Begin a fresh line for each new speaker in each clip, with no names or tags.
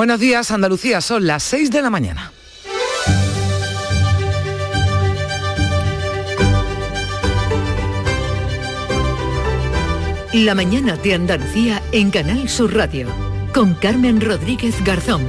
Buenos días, Andalucía, son las 6 de la mañana.
La mañana de Andalucía en Canal Sur Radio con Carmen Rodríguez Garzón.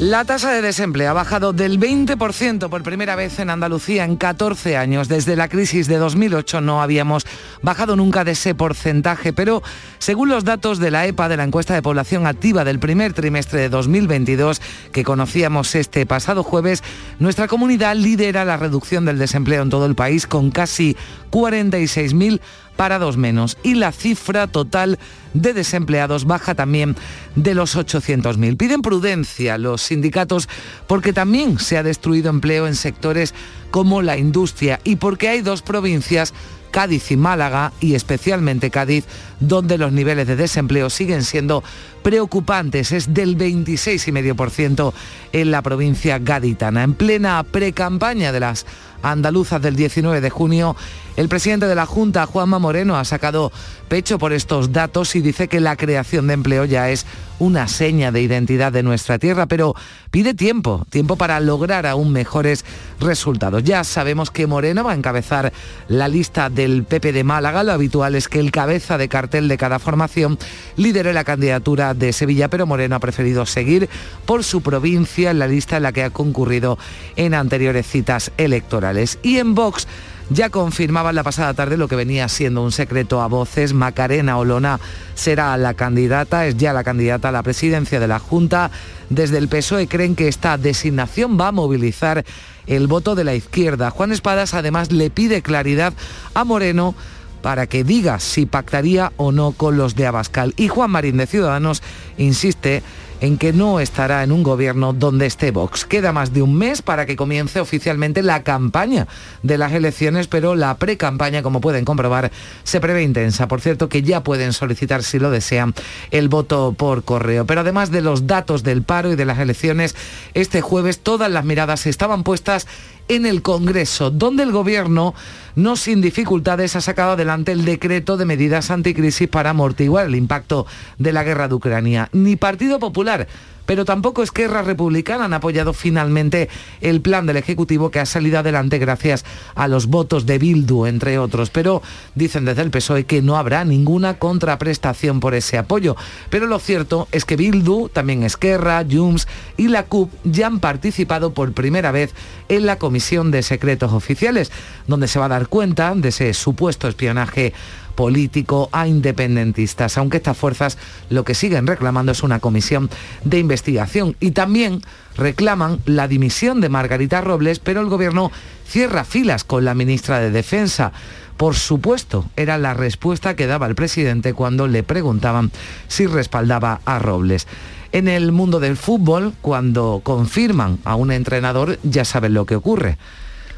La tasa de desempleo ha bajado del 20% por primera vez en Andalucía en 14 años. Desde la crisis de 2008 no habíamos bajado nunca de ese porcentaje, pero según los datos de la EPA, de la encuesta de población activa del primer trimestre de 2022, que conocíamos este pasado jueves, nuestra comunidad lidera la reducción del desempleo en todo el país con casi 46.000 parados menos y la cifra total de desempleados baja también de los 800.000. Piden prudencia los sindicatos porque también se ha destruido empleo en sectores como la industria y porque hay dos provincias Cádiz y Málaga, y especialmente Cádiz, donde los niveles de desempleo siguen siendo preocupantes. Es del 26,5% en la provincia gaditana. En plena precampaña de las andaluzas del 19 de junio, el presidente de la Junta, Juanma Moreno, ha sacado pecho por estos datos y dice que la creación de empleo ya es una seña de identidad de nuestra tierra, pero pide tiempo, tiempo para lograr aún mejores resultados. Ya sabemos que Moreno va a encabezar la lista del PP de Málaga. Lo habitual es que el cabeza de cartel de cada formación lidere la candidatura de Sevilla, pero Moreno ha preferido seguir por su provincia en la lista en la que ha concurrido en anteriores citas electorales. Y en Vox ya confirmaban la pasada tarde lo que venía siendo un secreto a voces. Macarena Olona será la candidata, es ya la candidata a la presidencia de la Junta. Desde el PSOE creen que esta designación va a movilizar el voto de la izquierda. Juan Espadas además le pide claridad a Moreno para que diga si pactaría o no con los de Abascal. Y Juan Marín de Ciudadanos insiste en que no estará en un gobierno donde esté Vox. Queda más de un mes para que comience oficialmente la campaña de las elecciones, pero la pre-campaña, como pueden comprobar, se prevé intensa. Por cierto, que ya pueden solicitar, si lo desean, el voto por correo. Pero además de los datos del paro y de las elecciones, este jueves todas las miradas estaban puestas en el Congreso, donde el Gobierno, no sin dificultades, ha sacado adelante el decreto de medidas anticrisis para amortiguar el impacto de la guerra de Ucrania. Ni Partido Popular pero tampoco Esquerra Republicana han apoyado finalmente el plan del Ejecutivo que ha salido adelante gracias a los votos de Bildu, entre otros. Pero dicen desde el PSOE que no habrá ninguna contraprestación por ese apoyo. Pero lo cierto es que Bildu, también Esquerra, Junts y la CUP ya han participado por primera vez en la Comisión de Secretos Oficiales, donde se va a dar cuenta de ese supuesto espionaje político a independentistas, aunque estas fuerzas lo que siguen reclamando es una comisión de investigación y también reclaman la dimisión de Margarita Robles, pero el gobierno cierra filas con la ministra de Defensa. Por supuesto, era la respuesta que daba el presidente cuando le preguntaban si respaldaba a Robles. En el mundo del fútbol, cuando confirman a un entrenador, ya saben lo que ocurre.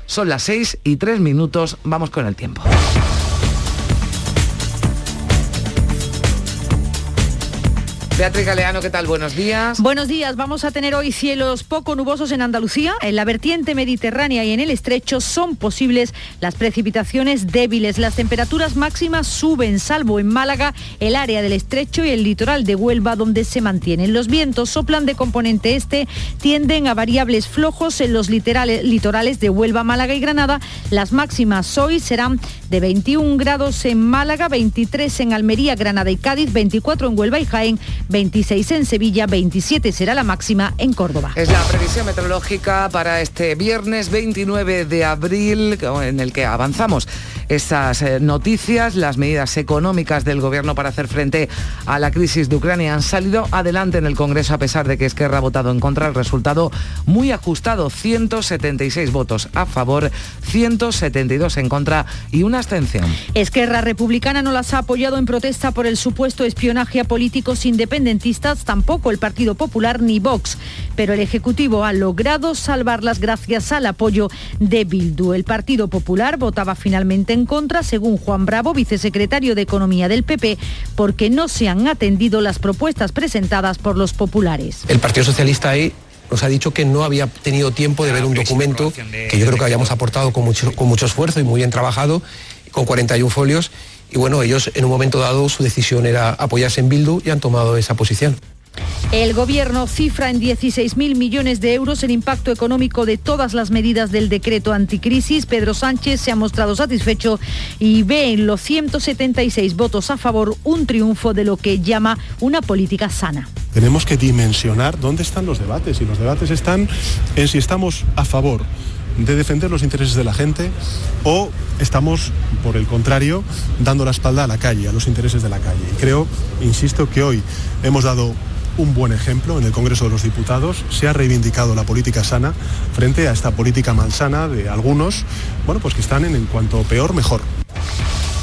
Son las seis y tres minutos, vamos con el tiempo. Beatriz Galeano, ¿qué tal? Buenos días.
Buenos días. Vamos a tener hoy cielos poco nubosos en Andalucía. En la vertiente mediterránea y en el estrecho son posibles las precipitaciones débiles. Las temperaturas máximas suben, salvo en Málaga, el área del estrecho y el litoral de Huelva, donde se mantienen. Los vientos soplan de componente este, tienden a variables flojos en los litorales de Huelva, Málaga y Granada. Las máximas hoy serán de 21 grados en Málaga, 23 en Almería, Granada y Cádiz, 24 en Huelva y Jaén, 26 en Sevilla, 27 será la máxima en Córdoba.
Es la previsión meteorológica para este viernes 29 de abril en el que avanzamos estas eh, noticias. Las medidas económicas del gobierno para hacer frente a la crisis de Ucrania han salido adelante en el Congreso a pesar de que Esquerra ha votado en contra. El resultado muy ajustado, 176 votos a favor, 172 en contra y una abstención.
Esquerra Republicana no las ha apoyado en protesta por el supuesto espionaje a políticos independientes independentistas, tampoco el Partido Popular ni Vox. Pero el Ejecutivo ha logrado salvarlas gracias al apoyo de Bildu. El Partido Popular votaba finalmente en contra, según Juan Bravo, vicesecretario de Economía del PP, porque no se han atendido las propuestas presentadas por los populares.
El Partido Socialista ahí nos ha dicho que no había tenido tiempo de ver un documento que yo creo que habíamos aportado con mucho, con mucho esfuerzo y muy bien trabajado, con 41 folios, y bueno, ellos en un momento dado su decisión era apoyarse en Bildu y han tomado esa posición.
El Gobierno cifra en 16.000 millones de euros el impacto económico de todas las medidas del decreto anticrisis. Pedro Sánchez se ha mostrado satisfecho y ve en los 176 votos a favor un triunfo de lo que llama una política sana.
Tenemos que dimensionar dónde están los debates y los debates están en si estamos a favor de defender los intereses de la gente o estamos, por el contrario, dando la espalda a la calle, a los intereses de la calle. Y creo, insisto, que hoy hemos dado un buen ejemplo en el Congreso de los Diputados. Se ha reivindicado la política sana frente a esta política malsana de algunos, bueno, pues que están en, en cuanto peor, mejor.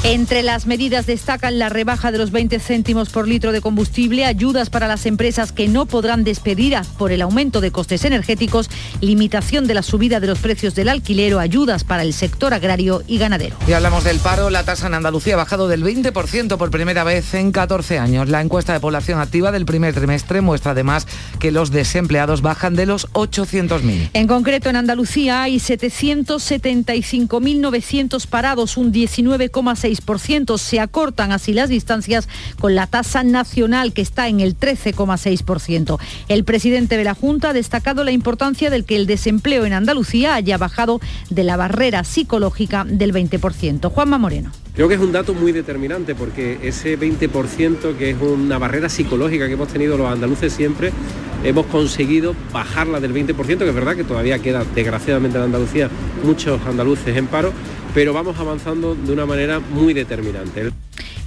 Entre las medidas destacan la rebaja de los 20 céntimos por litro de combustible, ayudas para las empresas que no podrán despedir por el aumento de costes energéticos, limitación de la subida de los precios del alquiler ayudas para el sector agrario y ganadero.
Y hablamos del paro. La tasa en Andalucía ha bajado del 20% por primera vez en 14 años. La encuesta de población activa del primer trimestre muestra además que los desempleados bajan de los 800.000.
En concreto, en Andalucía hay 775.900 parados, un 19,6 se acortan así las distancias con la tasa nacional que está en el 13,6%. El presidente de la Junta ha destacado la importancia del que el desempleo en Andalucía haya bajado de la barrera psicológica del 20%. Juanma Moreno.
Creo que es un dato muy determinante porque ese 20% que es una barrera psicológica que hemos tenido los andaluces siempre, hemos conseguido bajarla del 20%, que es verdad que todavía queda desgraciadamente en Andalucía muchos andaluces en paro, pero vamos avanzando de una manera muy determinante.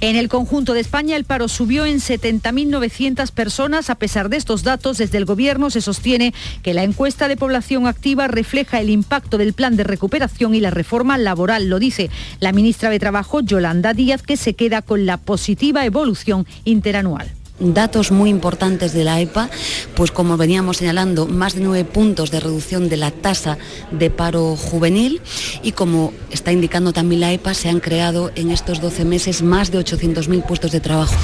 En el conjunto de España el paro subió en 70.900 personas. A pesar de estos datos, desde el Gobierno se sostiene que la encuesta de población activa refleja el impacto del plan de recuperación y la reforma laboral. Lo dice la ministra de Trabajo, Yolanda Díaz, que se queda con la positiva evolución interanual
datos muy importantes de la EPA, pues como veníamos señalando, más de nueve puntos de reducción de la tasa de paro juvenil y como está indicando también la EPA, se han creado en estos 12 meses más de 800.000 puestos de trabajo.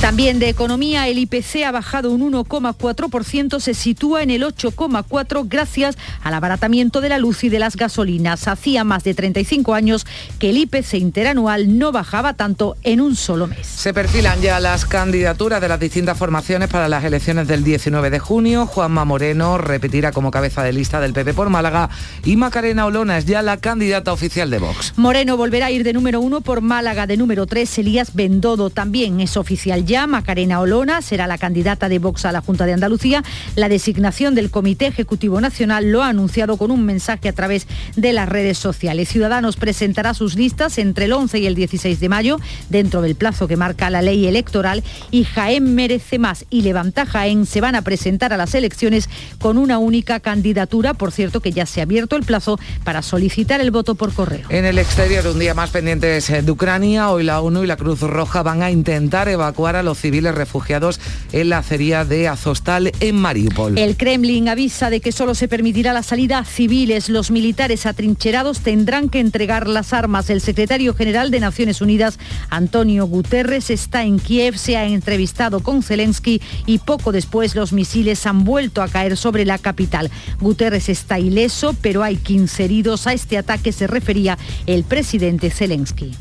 También de economía, el IPC ha bajado un 1,4%, se sitúa en el 8,4% gracias al abaratamiento de la luz y de las gasolinas. Hacía más de 35 años que el IPC interanual no bajaba tanto en un solo mes.
Se perfilan ya las candidaturas de las distintas formaciones para las elecciones del 19 de junio. Juanma Moreno repetirá como cabeza de lista del PP por Málaga y Macarena Olona es ya la candidata oficial de Vox.
Moreno volverá a ir de número uno por Málaga, de número tres Elías Bendodo también es oficial ya. Macarena Olona será la candidata de Vox a la Junta de Andalucía. La designación del Comité Ejecutivo Nacional lo ha anunciado con un mensaje a través de las redes sociales. Ciudadanos presentará sus listas entre el 11 y el 16 de mayo, dentro del plazo que marca la ley electoral, y Jaén merece más y Levanta Jaén se van a presentar a las elecciones con una única candidatura. Por cierto, que ya se ha abierto el plazo para solicitar el voto por correo.
En el exterior, un día más pendientes de Ucrania, hoy la ONU y la Cruz Roja van a intentar evacuar a los civiles refugiados en la acería de Azostal en Mariupol.
El Kremlin avisa de que solo se permitirá la salida a civiles. Los militares atrincherados tendrán que entregar las armas. El secretario general de Naciones Unidas, Antonio Guterres, está en Kiev, se ha entrevistado con Zelensky y poco después los misiles han vuelto a caer sobre la capital. Guterres está ileso, pero hay 15 heridos. A este ataque se refería el presidente Zelensky.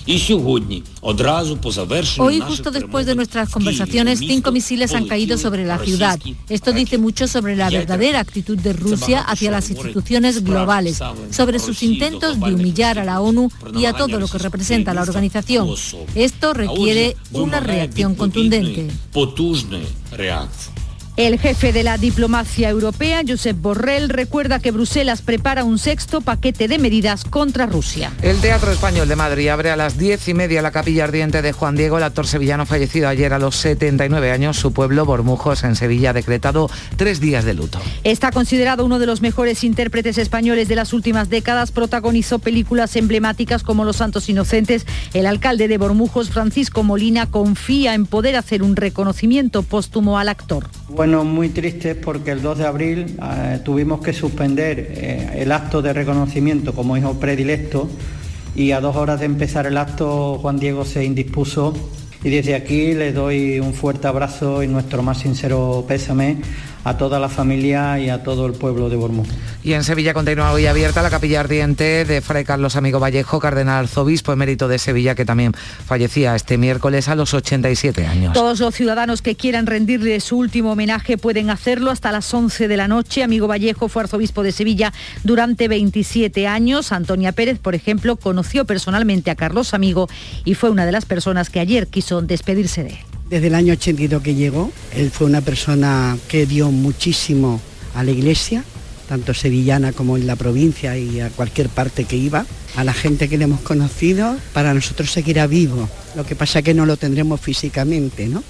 Hoy, justo después de nuestras conversaciones, cinco misiles han caído sobre la ciudad. Esto dice mucho sobre la verdadera actitud de Rusia hacia las instituciones globales, sobre sus intentos de humillar a la ONU y a todo lo que representa la organización. Esto requiere una reacción contundente.
El jefe de la diplomacia europea, Josep Borrell, recuerda que Bruselas prepara un sexto paquete de medidas contra Rusia.
El Teatro Español de Madrid abre a las diez y media la capilla ardiente de Juan Diego, el actor sevillano fallecido ayer a los 79 años. Su pueblo, Bormujos, en Sevilla, ha decretado tres días de luto.
Está considerado uno de los mejores intérpretes españoles de las últimas décadas. Protagonizó películas emblemáticas como Los Santos Inocentes. El alcalde de Bormujos, Francisco Molina, confía en poder hacer un reconocimiento póstumo al actor.
Bueno, muy tristes porque el 2 de abril eh, tuvimos que suspender eh, el acto de reconocimiento como hijo predilecto y a dos horas de empezar el acto Juan Diego se indispuso y desde aquí le doy un fuerte abrazo y nuestro más sincero pésame a toda la familia y a todo el pueblo de Bormón.
Y en Sevilla continúa hoy abierta la capilla ardiente de Fray Carlos Amigo Vallejo, cardenal arzobispo emérito de Sevilla, que también fallecía este miércoles a los 87 años.
Todos los ciudadanos que quieran rendirle su último homenaje pueden hacerlo hasta las 11 de la noche. Amigo Vallejo fue arzobispo de Sevilla durante 27 años. Antonia Pérez, por ejemplo, conoció personalmente a Carlos Amigo y fue una de las personas que ayer quiso despedirse de él.
Desde el año 82 que llegó, él fue una persona que dio muchísimo a la iglesia, tanto sevillana como en la provincia y a cualquier parte que iba. A la gente que le hemos conocido, para nosotros seguirá vivo. Lo que pasa es que no lo tendremos físicamente, ¿no?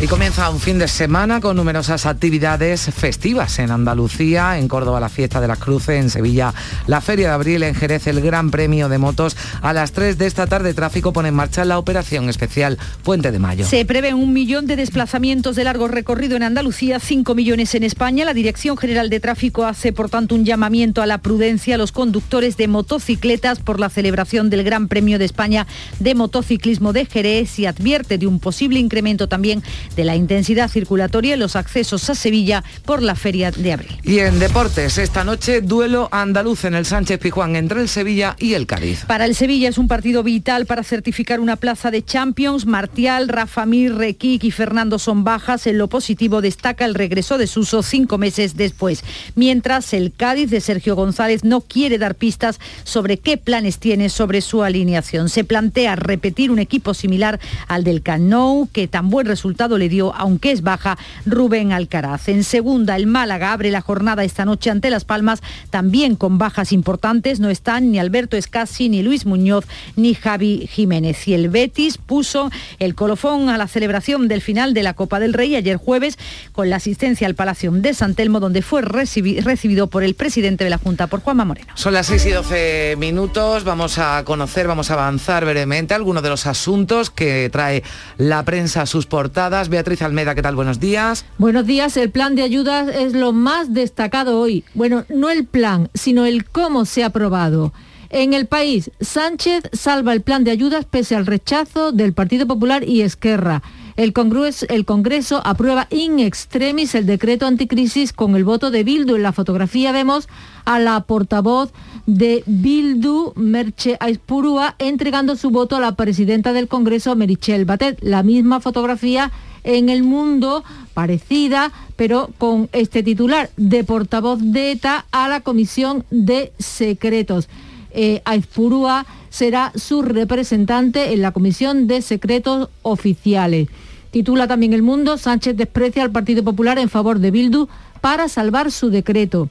Y comienza un fin de semana con numerosas actividades festivas en Andalucía, en Córdoba la fiesta de las cruces, en Sevilla la Feria de Abril, en Jerez el Gran Premio de Motos. A las 3 de esta tarde tráfico pone en marcha la operación especial Puente de Mayo.
Se prevé un millón de desplazamientos de largo recorrido en Andalucía, 5 millones en España. La Dirección General de Tráfico hace por tanto un llamamiento a la prudencia a los conductores de motocicletas por la celebración del Gran Premio de España de motociclismo de Jerez y advierte de un posible incremento también de la intensidad circulatoria en los accesos a Sevilla por la Feria de Abril.
Y en deportes, esta noche duelo andaluz en el Sánchez Pijuán entre el Sevilla y el Cádiz.
Para el Sevilla es un partido vital para certificar una plaza de Champions. Martial, Rafa Mir, Requic y Fernando son bajas. En lo positivo destaca el regreso de Suso cinco meses después. Mientras el Cádiz de Sergio González no quiere dar pistas sobre qué planes tiene sobre su alineación. Se plantea repetir un equipo similar al del Canou, que tan buen resultado le dio, aunque es baja, Rubén Alcaraz. En segunda, el Málaga abre la jornada esta noche ante Las Palmas, también con bajas importantes. No están ni Alberto Escasi, ni Luis Muñoz, ni Javi Jiménez. Y el Betis puso el colofón a la celebración del final de la Copa del Rey ayer jueves con la asistencia al Palacio de San Telmo, donde fue recibido por el presidente de la Junta, por Juanma Moreno.
Son las 6 y 12 minutos. Vamos a conocer, vamos a avanzar brevemente algunos de los asuntos que trae la prensa a sus portadas. Beatriz Almeda, ¿qué tal? Buenos días.
Buenos días. El plan de ayudas es lo más destacado hoy. Bueno, no el plan, sino el cómo se ha aprobado. En el país, Sánchez salva el plan de ayudas pese al rechazo del Partido Popular y Esquerra. El Congreso, aprueba in extremis el decreto anticrisis con el voto de Bildu. En la fotografía vemos a la portavoz de Bildu, Merche Aispurúa, entregando su voto a la presidenta del Congreso, Merichel Batet. La misma fotografía en el mundo parecida, pero con este titular de portavoz de ETA a la Comisión de Secretos. Eh, Aizpurúa será su representante en la Comisión de Secretos Oficiales. Titula también El Mundo, Sánchez desprecia al Partido Popular en favor de Bildu para salvar su decreto.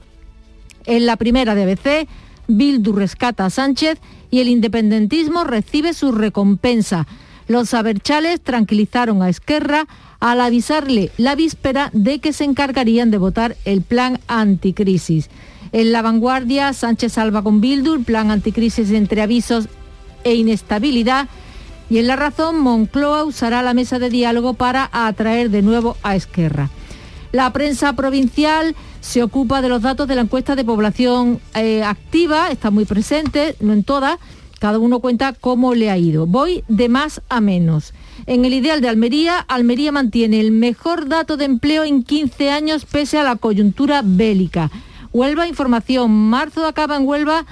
En la primera de ABC, Bildu rescata a Sánchez y el independentismo recibe su recompensa. Los aberchales tranquilizaron a Esquerra al avisarle la víspera de que se encargarían de votar el plan anticrisis. En la vanguardia, Sánchez salva con Bildu, el plan anticrisis entre avisos e inestabilidad. Y en la razón, Moncloa usará la mesa de diálogo para atraer de nuevo a Esquerra. La prensa provincial se ocupa de los datos de la encuesta de población eh, activa, está muy presente, no en todas, cada uno cuenta cómo le ha ido. Voy de más a menos. En el ideal de Almería, Almería mantiene el mejor dato de empleo en 15 años pese a la coyuntura bélica. Huelva, información, marzo acaba en Huelva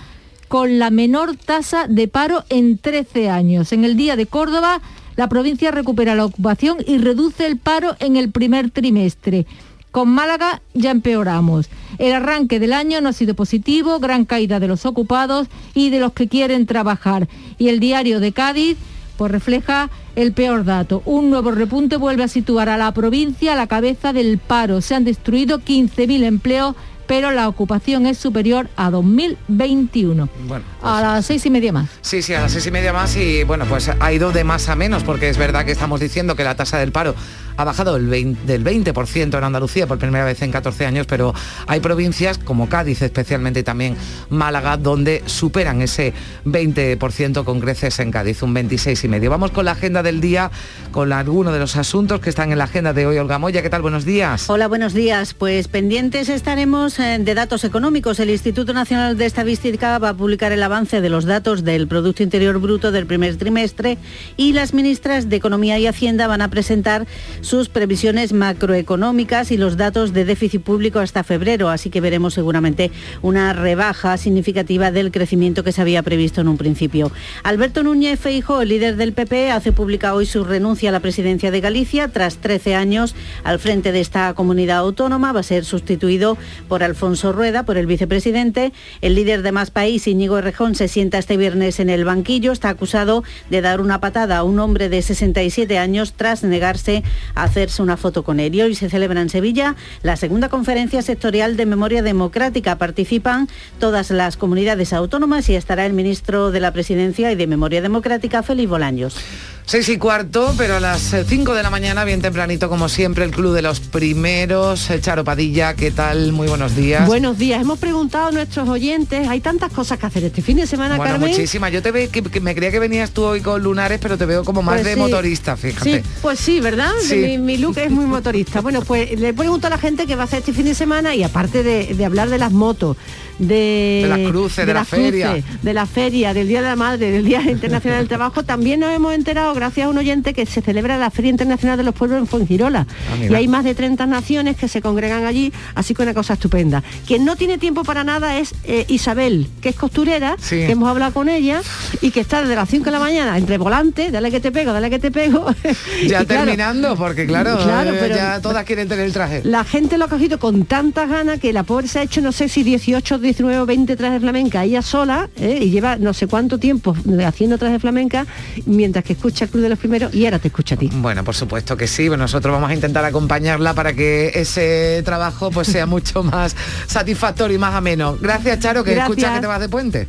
con la menor tasa de paro en 13 años. En el día de Córdoba, la provincia recupera la ocupación y reduce el paro en el primer trimestre. Con Málaga ya empeoramos. El arranque del año no ha sido positivo, gran caída de los ocupados y de los que quieren trabajar. Y el diario de Cádiz pues refleja el peor dato. Un nuevo repunte vuelve a situar a la provincia a la cabeza del paro. Se han destruido 15.000 empleos pero la ocupación es superior a 2021. Bueno, a pues las seis y media más.
Sí, sí, a las seis y media más y bueno, pues ha ido de más a menos porque es verdad que estamos diciendo que la tasa del paro ha bajado del 20% en Andalucía por primera vez en 14 años, pero hay provincias como Cádiz especialmente y también Málaga donde superan ese 20% con creces en Cádiz, un 26 y medio. Vamos con la agenda del día, con algunos de los asuntos que están en la agenda de hoy. Olga Moya, ¿qué tal? Buenos días.
Hola, buenos días. Pues pendientes estaremos eh, de datos económicos. El Instituto Nacional de Estadística va a publicar el avance de los datos del Producto Interior Bruto del primer trimestre y las ministras de Economía y Hacienda van a presentar sus previsiones macroeconómicas y los datos de déficit público hasta febrero, así que veremos seguramente una rebaja significativa del crecimiento que se había previsto en un principio. Alberto Núñez Feijóo, el líder del PP, hace pública hoy su renuncia a la presidencia de Galicia tras 13 años al frente de esta comunidad autónoma. Va a ser sustituido por Alfonso Rueda, por el vicepresidente. El líder de Más País, Íñigo Errejón, se sienta este viernes en el banquillo. Está acusado de dar una patada a un hombre de 67 años tras negarse hacerse una foto con él. Y hoy se celebra en Sevilla la segunda conferencia sectorial de memoria democrática. Participan todas las comunidades autónomas y estará el ministro de la Presidencia y de Memoria Democrática, Félix Bolaños.
Seis y cuarto, pero a las 5 de la mañana, bien tempranito, como siempre, el Club de los Primeros. Eh, Charo Padilla, ¿qué tal? Muy buenos días.
Buenos días. Hemos preguntado a nuestros oyentes, hay tantas cosas que hacer este fin de semana,
bueno,
Carmen.
muchísimas. Yo te veo que, que me creía que venías tú hoy con lunares, pero te veo como más
Pues
de
sí.
motorista, fíjate.
Sí, pues sí, ¿verdad?
Sí.
Mi, mi look es muy motorista. Bueno, pues le pregunto a la gente qué va a hacer este fin de semana y aparte de, de hablar de las motos, de,
De las cruces, de la
las
feria.
cruces, de la feria, del Día de la Madre, del Día Internacional del Trabajo, también nos hemos enterado, gracias a un oyente, que se celebra la Feria Internacional de los Pueblos en Fuengirola.
Ah,
y hay más de 30 naciones que se congregan allí, así que una cosa estupenda. Quien no tiene tiempo para nada es eh, Isabel, que es costurera,
Sí.
que hemos hablado con ella y que está desde las 5 de la mañana entre volante, dale que te pego, dale que te pego.
Ya
Y claro,
terminando, porque claro,
Claro,
eh,
pero-
ya todas quieren tener el traje.
la gente lo ha cogido con tantas ganas que la pobre se ha hecho, no sé si 18, 19 o 20 trajes de flamenca ella sola ¿eh? y lleva no sé cuánto tiempo haciendo trajes de flamenca mientras que escucha el Club de los Primeros y ahora te escucha a ti.
Bueno, por supuesto que sí. Bueno, nosotros vamos a intentar acompañarla para que ese trabajo pues sea mucho más satisfactorio y más ameno. Gracias, Charo, que
Gracias.
escuchas que te vas de puente.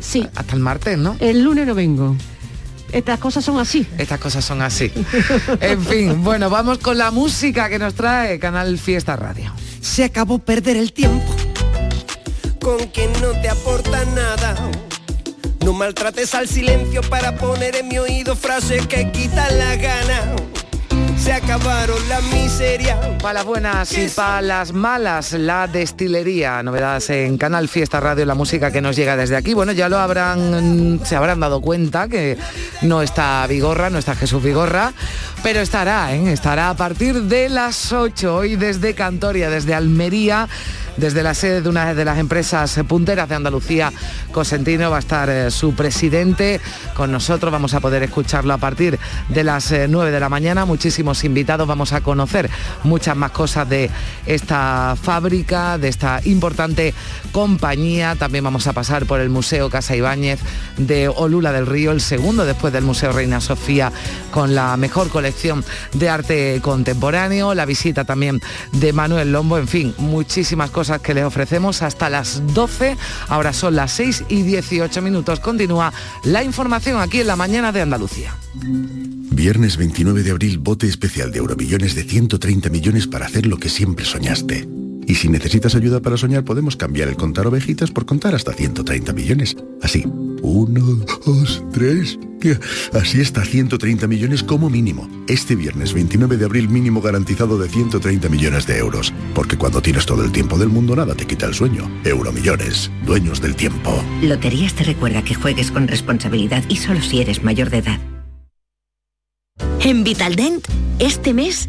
Sí.
Hasta el martes, ¿no?
El lunes no vengo. Estas cosas son así.
Estas cosas son así. En fin, bueno, vamos con la música que nos trae Canal Fiesta Radio.
Se acabó perder el tiempo con quien no te aporta nada. No maltrates al silencio para poner en mi oído frases que quitan la gana. Se acabaron la miseria.
Para las buenas y para las malas, la destilería. Novedades en Canal Fiesta Radio, la música que nos llega desde aquí. Bueno, ya lo habrán, se habrán dado cuenta que no está Vigorra, no está Jesús Vigorra, pero estará, ¿eh? estará a partir de las 8 hoy desde Cantoria, desde Almería. Desde la sede de una de las empresas punteras de Andalucía, Cosentino, va a estar eh, su presidente con nosotros. Vamos a poder escucharlo a partir de las eh, 9 de la mañana. Muchísimos invitados. Vamos a conocer muchas más cosas de esta fábrica, de esta importante compañía. También vamos a pasar por el Museo Casa Ibáñez de Olula del Río, el segundo después del Museo Reina Sofía, con la mejor colección de arte contemporáneo. La visita también de Manuel Lombo. En fin, muchísimas cosas que les ofrecemos hasta las 12. Ahora son las 6 y 18 minutos. Continúa la información aquí en la mañana de Andalucía.
Viernes 29 de abril, bote especial de Euromillones de 130 millones para hacer lo que siempre soñaste. Y si necesitas ayuda para soñar, podemos cambiar el contar ovejitas por contar hasta 130 millones. Así, uno, dos, tres. Así está 130 millones como mínimo. Este viernes 29 de abril mínimo garantizado de 130 millones de euros. Porque cuando tienes todo el tiempo del mundo nada te quita el sueño. Euromillones, dueños del tiempo.
Loterías te recuerda que juegues con responsabilidad y solo si eres mayor de edad. En Vitaldent, este mes,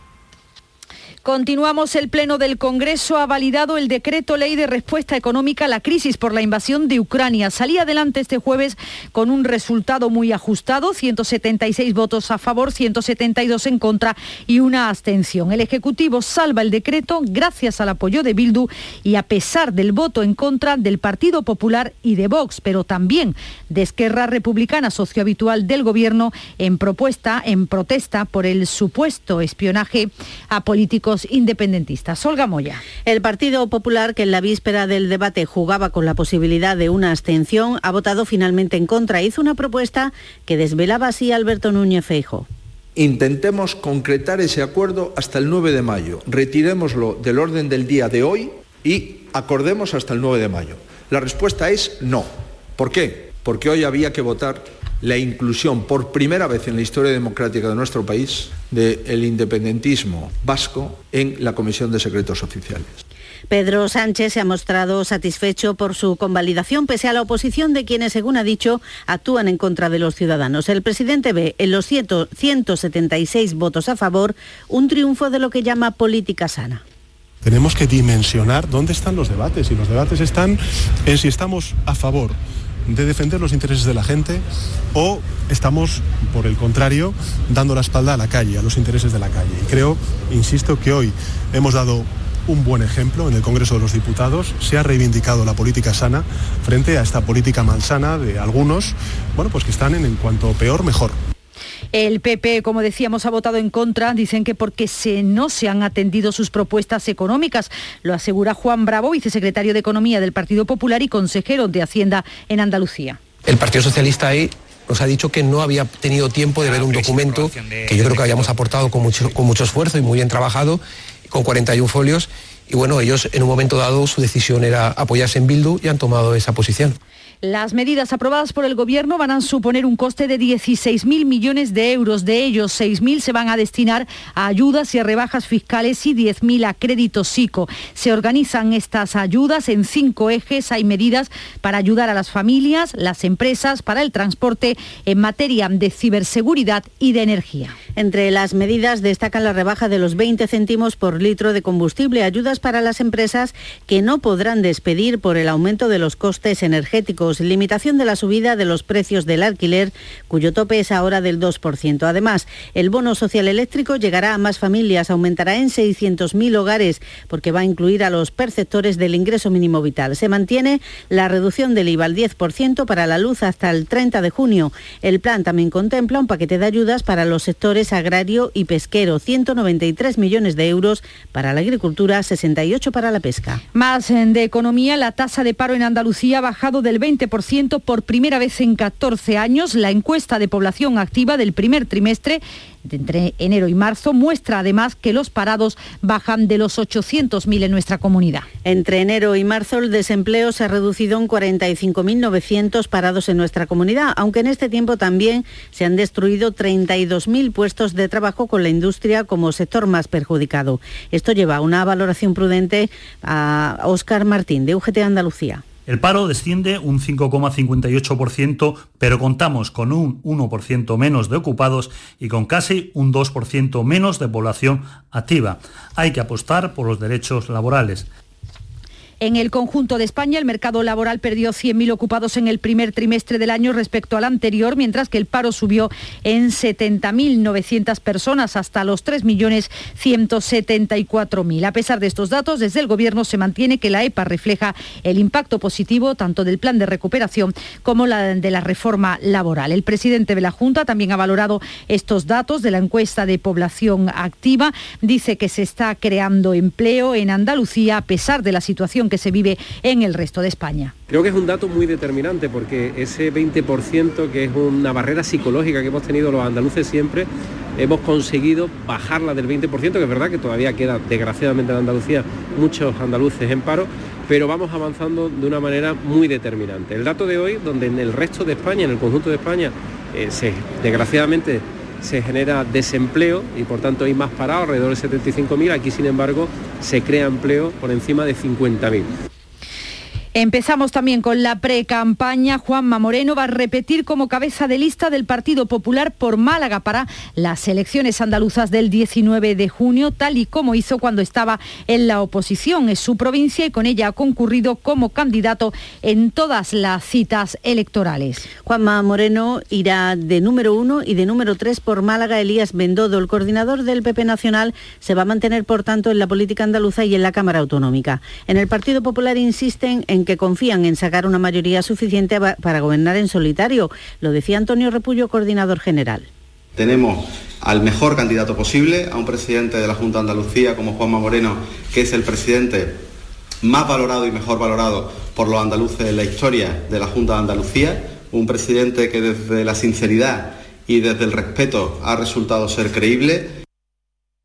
Continuamos. El Pleno del Congreso ha validado el decreto ley de respuesta económica a la crisis por la invasión de Ucrania. Salía adelante este jueves con un resultado muy ajustado, 176 votos a favor, 172 en contra y una abstención. El Ejecutivo salva el decreto gracias al apoyo de Bildu y a pesar del voto en contra del Partido Popular y de Vox, pero también de Esquerra Republicana, socio habitual del Gobierno, en propuesta, en protesta por el supuesto espionaje a políticos independentistas. Olga Moya.
El Partido Popular, que en la víspera del debate jugaba con la posibilidad de una abstención, ha votado finalmente en contra. Hizo una propuesta que desvelaba así Alberto Núñez Feijo.
Intentemos concretar ese acuerdo hasta el 9 de mayo. Retirémoslo del orden del día de hoy y acordemos hasta el 9 de mayo. La respuesta es no. ¿Por qué? Porque hoy había que votar la inclusión por primera vez en la historia democrática de nuestro país del independentismo vasco en la Comisión de Secretos Oficiales.
Pedro Sánchez se ha mostrado satisfecho por su convalidación pese a la oposición de quienes, según ha dicho, actúan en contra de los ciudadanos. El presidente ve en los 176 votos a favor un triunfo de lo que llama política sana.
Tenemos que dimensionar dónde están los debates y los debates están en si estamos a favor de defender los intereses de la gente o estamos, por el contrario, dando la espalda a la calle, a los intereses de la calle. Y creo, insisto, que hoy hemos dado un buen ejemplo en el Congreso de los Diputados. Se ha reivindicado la política sana frente a esta política malsana de algunos, bueno, pues que están en, en cuanto peor, mejor.
El PP, como decíamos, ha votado en contra. Dicen que porque se, no se han atendido sus propuestas económicas. Lo asegura Juan Bravo, vicesecretario de Economía del Partido Popular y consejero de Hacienda en Andalucía.
El Partido Socialista ahí nos ha dicho que no había tenido tiempo de ver un documento que yo creo que habíamos aportado con mucho, con mucho esfuerzo y muy bien trabajado, con 41 folios. Y bueno, ellos en un momento dado su decisión era apoyarse en Bildu y han tomado esa posición.
Las medidas aprobadas por el Gobierno van a suponer un coste de 16.000 millones de euros. De ellos, 6.000 se van a destinar a ayudas y a rebajas fiscales y 10.000 a créditos SICO. Se organizan estas ayudas en cinco ejes. Hay medidas para ayudar a las familias, las empresas, para el transporte en materia de ciberseguridad y de energía.
Entre las medidas destacan la rebaja de los 20 céntimos por litro de combustible, ayudas para las empresas que no podrán despedir por el aumento de los costes energéticos limitación de la subida de los precios del alquiler, cuyo tope es ahora del 2%. Además, el bono social eléctrico llegará a más familias, aumentará en 600.000 hogares, porque va a incluir a los perceptores del ingreso mínimo vital. Se mantiene la reducción del IVA al 10% para la luz hasta el 30 de junio. El plan también contempla un paquete de ayudas para los sectores agrario y pesquero, 193 millones de euros para la agricultura, 68 para la pesca.
Más de economía, la tasa de paro en Andalucía ha bajado del 20 por primera vez en 14 años. La encuesta de población activa del primer trimestre entre enero y marzo muestra además que los parados bajan de los 800.000 en nuestra comunidad.
Entre enero y marzo el desempleo se ha reducido en 45.900 parados en nuestra comunidad, aunque en este tiempo también se han destruido 32.000 puestos de trabajo con la industria como sector más perjudicado. Esto lleva a una valoración prudente a Óscar Martín de UGT Andalucía.
El paro desciende un 5,58%, pero contamos con un 1% menos de ocupados y con casi un 2% menos de población activa. Hay que apostar por los derechos laborales.
En el conjunto de España, el mercado laboral perdió 100.000 ocupados en el primer trimestre del año respecto al anterior, mientras que el paro subió en 70.900 personas hasta los 3.174.000. A pesar de estos datos, desde el Gobierno se mantiene que la EPA refleja el impacto positivo tanto del plan de recuperación como la de la reforma laboral. El presidente de la Junta también ha valorado estos datos de la encuesta de población activa. Dice que se está creando empleo en Andalucía a pesar de la situación que se vive en el resto de España.
Creo que es un dato muy determinante porque ese 20% que es una barrera psicológica que hemos tenido los andaluces siempre, hemos conseguido bajarla del 20%, que es verdad que todavía queda desgraciadamente en Andalucía muchos andaluces en paro, pero vamos avanzando de una manera muy determinante. El dato de hoy, donde en el resto de España, en el conjunto de España, eh, se, desgraciadamente se genera desempleo y por tanto hay más parados, alrededor de 75.000. Aquí, sin embargo, se crea empleo por encima de 50.000.
Empezamos también con la pre-campaña. Juanma Moreno va a repetir como cabeza de lista del Partido Popular por Málaga para las elecciones andaluzas del 19 de junio, tal y como hizo cuando estaba en la oposición. Es su provincia y con ella ha concurrido como candidato en todas las citas electorales.
Juanma Moreno irá de número uno y de número tres por Málaga. Elías Bendodo, el coordinador del PP Nacional, se va a mantener, por tanto, en la política andaluza y en la Cámara Autonómica. En el Partido Popular insisten en que confían en sacar una mayoría suficiente para gobernar en solitario. Lo decía Antonio Repullo, coordinador general.
Tenemos al mejor candidato posible, a un presidente de la Junta de Andalucía como Juanma Moreno, que es el presidente más valorado y mejor valorado por los andaluces en la historia de la Junta de Andalucía, un presidente que desde la sinceridad y desde el respeto ha resultado ser creíble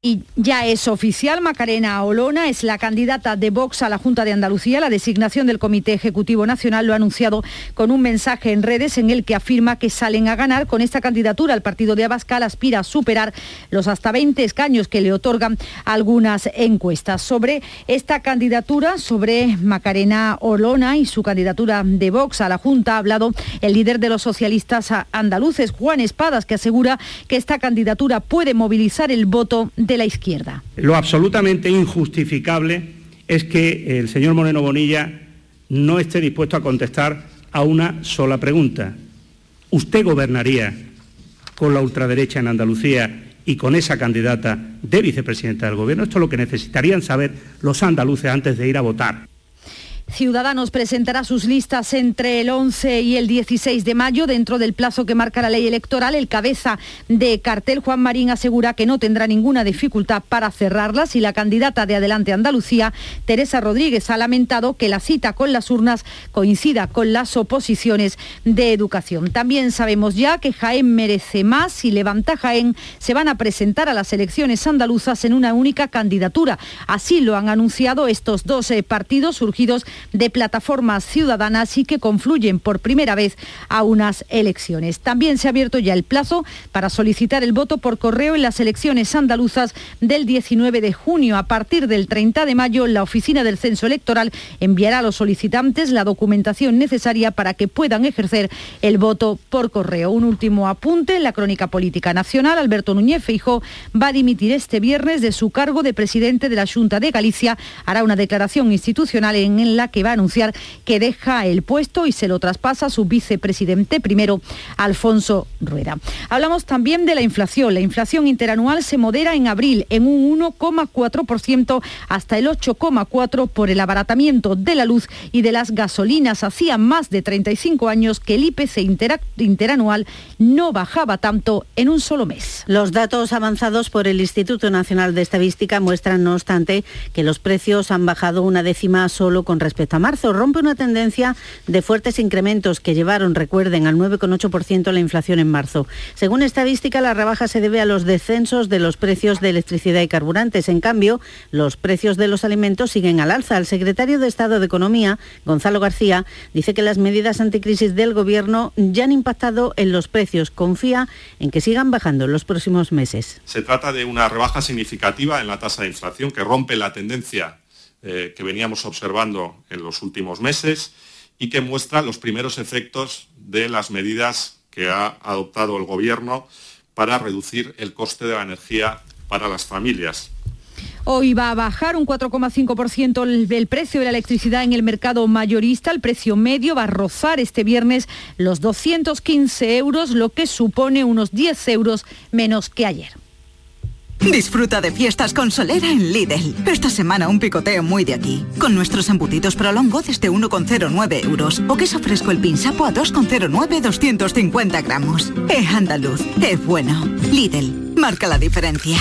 Y ya es oficial, Macarena Olona es la candidata de Vox a la Junta de Andalucía. La designación del Comité Ejecutivo Nacional lo ha anunciado con un mensaje en redes en el que afirma que salen a ganar con esta candidatura. El partido de Abascal aspira a superar los hasta 20 escaños que le otorgan algunas encuestas. Sobre esta candidatura, sobre Macarena Olona y su candidatura de Vox a la Junta, ha hablado el líder de los socialistas andaluces, Juan Espadas, que asegura que esta candidatura puede movilizar el voto de la izquierda.
Lo absolutamente injustificable es que el señor Moreno Bonilla no esté dispuesto a contestar a una sola pregunta. ¿Usted gobernaría con la ultraderecha en Andalucía y con esa candidata de vicepresidenta del Gobierno? Esto es lo que necesitarían saber los andaluces antes de ir a votar.
Ciudadanos presentará sus listas entre el 11 y el 16 de mayo dentro del plazo que marca la ley electoral. El cabeza de cartel, Juan Marín, asegura que no tendrá ninguna dificultad para cerrarlas y la candidata de Adelante Andalucía, Teresa Rodríguez, ha lamentado que la cita con las urnas coincida con las oposiciones de educación. También sabemos ya que Jaén merece más y Levanta Jaén se van a presentar a las elecciones andaluzas en una única candidatura. Así lo han anunciado estos dos eh, partidos surgidos de plataformas ciudadanas y que confluyen por primera vez a unas elecciones. También se ha abierto ya el plazo para solicitar el voto por correo en las elecciones andaluzas del 19 de junio. A partir del 30 de mayo, la Oficina del Censo Electoral enviará a los solicitantes la documentación necesaria para que puedan ejercer el voto por correo. Un último apunte en la crónica política nacional. Alberto Núñez Feijóo va a dimitir este viernes de su cargo de presidente de la Junta de Galicia. Hará una declaración institucional en la que va a anunciar que deja el puesto y se lo traspasa a su vicepresidente primero, Alfonso Rueda. Hablamos también de la inflación. La inflación interanual se modera en abril en un 1,4% hasta el 8,4% por el abaratamiento de la luz y de las gasolinas. Hacía más de 35 años que el IPC interanual no bajaba tanto en un solo mes.
Los datos avanzados por el Instituto Nacional de Estadística muestran, no obstante, que los precios han bajado una décima solo con respecto respecto a marzo. Rompe una tendencia de fuertes incrementos que llevaron, recuerden, al 9,8% la inflación en marzo. Según estadística, la rebaja se debe a los descensos de los precios de electricidad y carburantes. En cambio, los precios de los alimentos siguen al alza. El secretario de Estado de Economía, Gonzalo García, dice que las medidas anticrisis del Gobierno ya han impactado en los precios. Confía en que sigan bajando en los próximos meses.
Se trata de una rebaja significativa en la tasa de inflación que rompe la tendencia eh, que veníamos observando en los últimos meses y que muestra los primeros efectos de las medidas que ha adoptado el Gobierno para reducir el coste de la energía para las familias.
Hoy va a bajar un 4,5% el, precio de la electricidad en el mercado mayorista. El precio medio va a rozar este viernes los 215 euros, lo que supone unos 10 euros menos que ayer.
Disfruta de fiestas con solera en Lidl. Esta semana un picoteo muy de aquí. Con nuestros embutidos prolongo desde 1,09 euros. O queso fresco el pinsapo a 2,09 250 gramos. Es andaluz, es bueno. Lidl, marca la diferencia.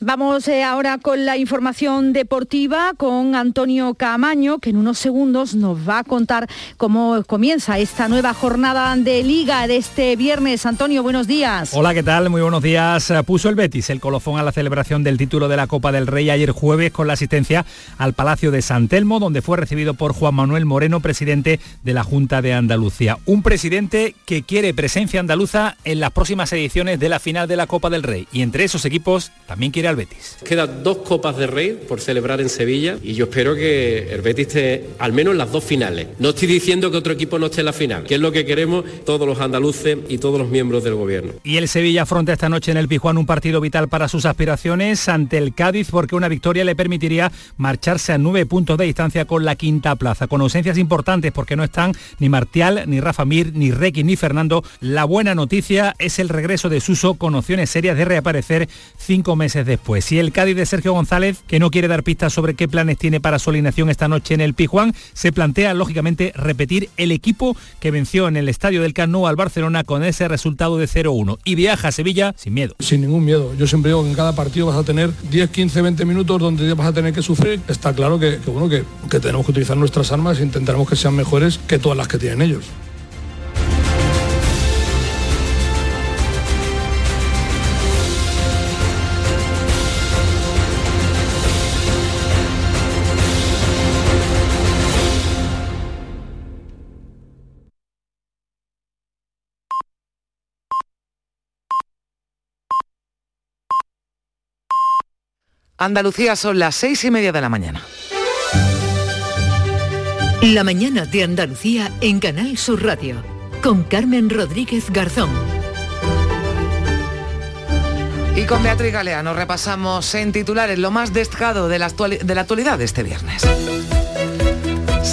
Vamos eh, ahora con la información deportiva con Antonio Camaño, que en unos segundos nos va a contar cómo comienza esta nueva jornada de liga de este viernes. Antonio, buenos días.
Hola, ¿qué tal? Muy buenos días. Puso el Betis el colofón a la celebración del título de la Copa del Rey ayer jueves con la asistencia al Palacio de San Telmo, donde fue recibido por Juan Manuel Moreno, presidente de la Junta de Andalucía. Un presidente que quiere presencia andaluza en las próximas ediciones de la final de la Copa del Rey. Y entre esos equipos también quiere al Betis.
Quedan dos Copas de Rey por celebrar en Sevilla y yo espero que el Betis esté al menos en las dos finales. No estoy diciendo que otro equipo no esté en la final, que es lo que queremos todos los andaluces y todos los miembros del gobierno.
Y el Sevilla afronta esta noche en el Pijuán un partido vital para sus aspiraciones ante el Cádiz porque una victoria le permitiría marcharse a nueve puntos de distancia con la quinta plaza, con ausencias importantes porque no están ni Martial, ni Rafa Mir, ni Requi, ni Fernando. La buena noticia es el regreso de Suso con opciones serias de reaparecer cinco meses después. Pues y el Cádiz de Sergio González, que no quiere dar pistas sobre qué planes tiene para su alineación esta noche en el Pijuán, se plantea lógicamente repetir el equipo que venció en el estadio del Cano al Barcelona con ese resultado de 0-1 y viaja a Sevilla sin miedo.
Sin ningún miedo. Yo siempre digo que en cada partido vas a tener 10, 15, 20 minutos donde vas a tener que sufrir. Está claro que, que, que tenemos que utilizar nuestras armas e intentaremos que sean mejores que todas las que tienen ellos.
Andalucía son las seis y media de la mañana.
La mañana de Andalucía en Canal Sur Radio con Carmen Rodríguez Garzón.
Y con Beatriz Galeano repasamos en titulares lo más destacado de la, de la actualidad de este viernes.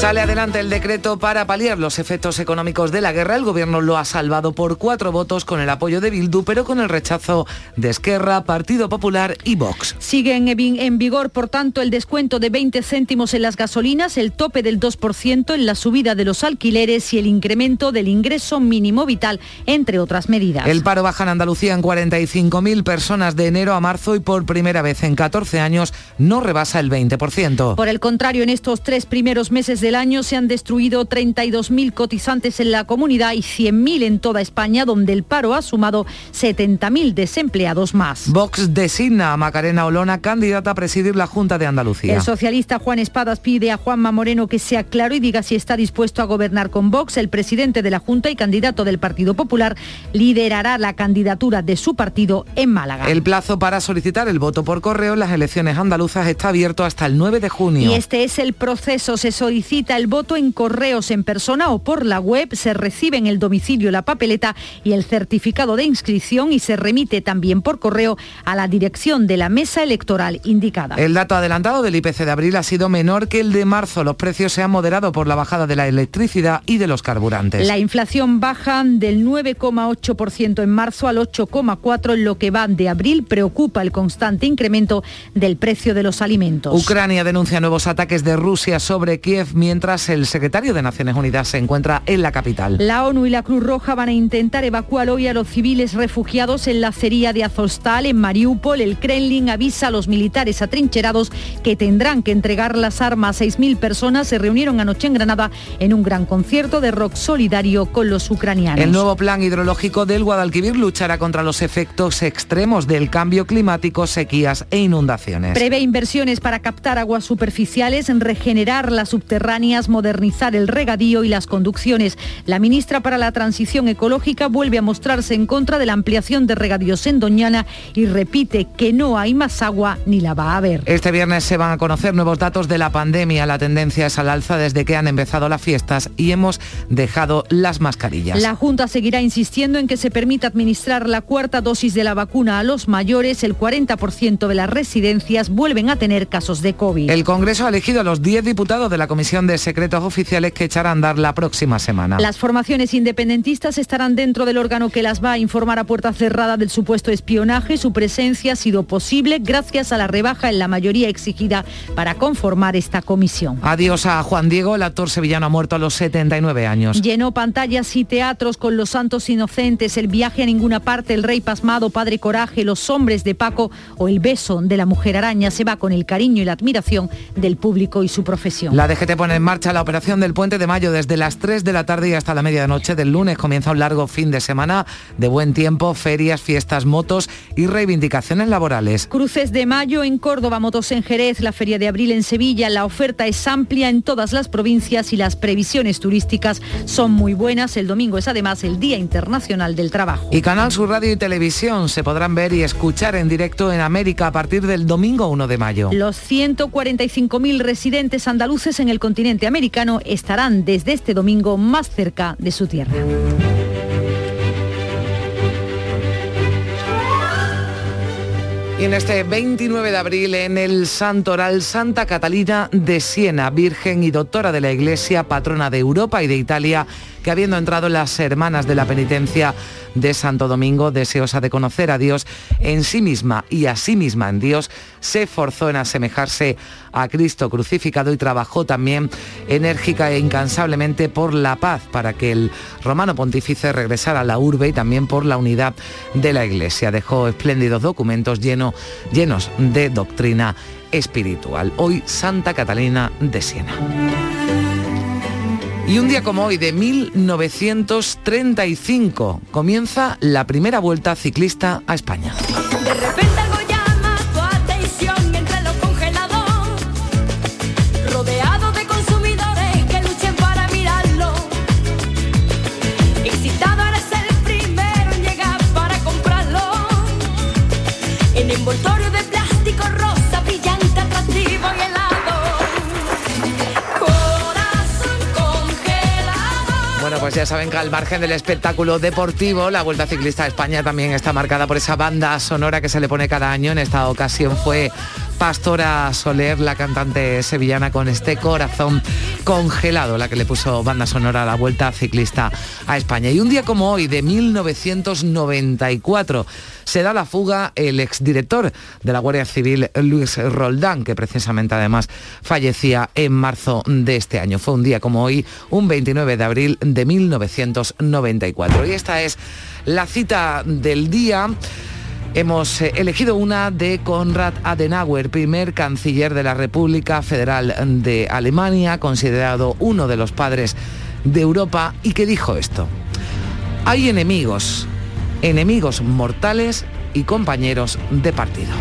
Sale adelante el decreto para paliar los efectos económicos de la guerra. El gobierno lo ha salvado por cuatro votos con el apoyo de Bildu, pero con el rechazo de Esquerra, Partido Popular y Vox.
Sigue en, vigor, por tanto, el descuento de 20 céntimos en las gasolinas, el tope del 2% en la subida de los alquileres y el incremento del ingreso mínimo vital, entre otras medidas.
El paro baja en Andalucía en 45.000 personas de enero a marzo y por primera vez en 14 años no rebasa el 20%.
Por el contrario, en estos tres primeros meses del año se han destruido 32.000 cotizantes en la comunidad y 100.000 en toda España, donde el paro ha sumado 70.000 desempleados más.
Vox designa a Macarena Olona candidata a presidir la Junta de Andalucía.
El socialista Juan Espadas pide a Juanma Moreno que sea claro y diga si está dispuesto a gobernar con Vox. El presidente de la Junta y candidato del Partido Popular liderará la candidatura de su partido en Málaga.
El plazo para solicitar el voto por correo en las elecciones andaluzas está abierto hasta el 9 de junio.
Y este es el proceso. Se solicita el voto en correos en persona o por la web, se recibe en el domicilio la papeleta y el certificado de inscripción y se remite también por correo a la dirección de la mesa electoral indicada.
El dato adelantado del IPC de abril ha sido menor que el de marzo. Los precios se han moderado por la bajada de la electricidad y de los carburantes.
La inflación baja del 9,8% en marzo al 8,4% en lo que va de abril. Preocupa el constante incremento del precio de los alimentos.
Ucrania denuncia nuevos ataques de Rusia sobre Kiev mientras el secretario de Naciones Unidas se encuentra en la capital.
La ONU y la Cruz Roja van a intentar evacuar hoy a los civiles refugiados en la acería de Azostal, en Mariupol. El Kremlin avisa a los militares atrincherados que tendrán que entregar las armas. 6.000 personas se reunieron anoche en Granada en un gran concierto de rock solidario con los ucranianos.
El nuevo plan hidrológico del Guadalquivir luchará contra los efectos extremos del cambio climático, sequías e inundaciones.
Prevé inversiones para captar aguas superficiales, regenerar las subterráneas, modernizar el regadío y las conducciones. La ministra para la Transición Ecológica vuelve a mostrarse en contra de la ampliación de regadíos en Doñana y repite que no hay más agua ni la va a haber.
Este viernes se van a conocer nuevos datos de la pandemia. La tendencia es al alza desde que han empezado las fiestas y hemos dejado las mascarillas.
La Junta seguirá insistiendo en que se permita administrar la cuarta dosis de la vacuna a los mayores. El 40% de las residencias vuelven a tener casos de COVID.
El Congreso ha elegido a los 10 diputados de la Comisión de Secretos Oficiales que echará a andar la próxima semana.
Las formaciones independentistas estarán dentro del órgano que las va a informar a puerta cerrada del supuesto espionaje. Su presencia ha sido posible gracias a la rebaja en la mayoría exigida para conformar esta comisión.
Adiós a Juan Diego, el actor sevillano ha muerto a los 79 años.
Llenó pantallas y teatros con Los Santos Inocentes, El viaje a ninguna parte, El Rey Pasmado, Padre Coraje, Los Hombres de Paco o El beso de la Mujer Araña. Se va con el cariño y la admiración del público y su profesión.
La DGT pone en marcha la operación del Puente de Mayo desde las 3 de la tarde y hasta la medianoche del lunes. Comienza un largo fin de semana de buen tiempo, ferias, fiestas, motos y reivindicaciones laborales.
Cruces de Mayo en Córdoba, motos en Jerez, la Feria de Abril en Sevilla. La oferta es amplia en todas las provincias y las previsiones turísticas son muy buenas. El domingo es además el Día Internacional del Trabajo.
Y Canal Sur Radio y Televisión se podrán ver y escuchar en directo en América a partir del domingo 1 de mayo.
Los 145.000 residentes andaluces en el continente americano estarán desde este domingo más cerca de su tierra.
Y en este 29 de abril en el Santoral Santa Catalina de Siena, Virgen y Doctora de la Iglesia, patrona de Europa y de Italia, que habiendo entrado en las hermanas de la penitencia de Santo Domingo, deseosa de conocer a Dios en sí misma y a sí misma en Dios, se esforzó en asemejarse a Cristo crucificado y trabajó también enérgica e incansablemente por la paz, para que el romano pontífice regresara a la urbe y también por la unidad de la Iglesia. Dejó espléndidos documentos llenos de doctrina espiritual. Hoy Santa Catalina de Siena. Y un día como hoy, de 1935, comienza la primera vuelta ciclista a España. Ya saben que al margen del espectáculo deportivo, la Vuelta Ciclista a España también está marcada por esa banda sonora que se le pone cada año. En esta ocasión fue Pastora Soler, la cantante sevillana con este corazón congelado, la que le puso banda sonora a la Vuelta Ciclista a España. Y un día como hoy, de 1994, se da la fuga el exdirector de la Guardia Civil, Luis Roldán, que precisamente además fallecía en marzo de este año. Fue un día como hoy, un 29 de abril de 1994. Y esta es la cita del día. Hemos eh, elegido una de Konrad Adenauer, primer canciller de la República Federal de Alemania, considerado uno de los padres de Europa, y que dijo esto. Hay enemigos, enemigos mortales y compañeros de partido.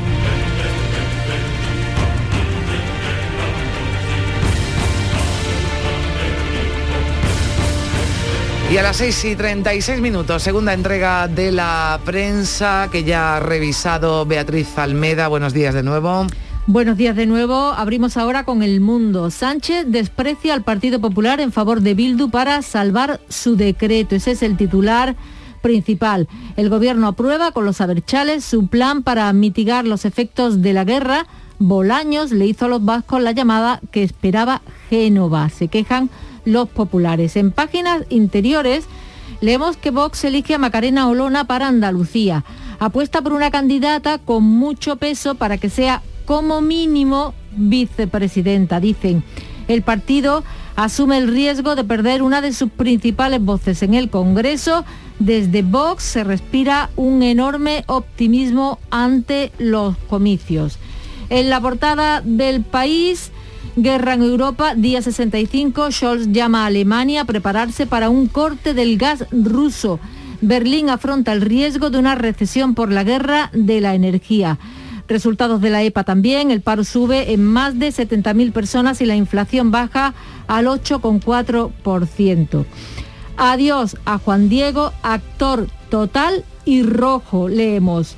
Y a las 6 y 36 minutos, segunda entrega de la prensa que ya ha revisado Beatriz Almeda. Buenos días de nuevo.
Buenos días de nuevo. Abrimos ahora con el mundo. Sánchez desprecia al Partido Popular en favor de Bildu para salvar su decreto. Ese es el titular principal. El gobierno aprueba con los aberchales su plan para mitigar los efectos de la guerra. Bolaños le hizo a los vascos la llamada que esperaba Génova. Se quejan los populares. En páginas interiores leemos que Vox elige a Macarena Olona para Andalucía. Apuesta por una candidata con mucho peso para que sea como mínimo vicepresidenta, dicen. El partido asume el riesgo de perder una de sus principales voces en el Congreso. Desde Vox se respira un enorme optimismo ante los comicios. En la portada del país Guerra en Europa, día 65, Scholz llama a Alemania a prepararse para un corte del gas ruso. Berlín afronta el riesgo de una recesión por la guerra de la energía. Resultados de la EPA también, el paro sube en más de 70.000 personas y la inflación baja al 8,4%. Adiós a Juan Diego, actor total y rojo, leemos.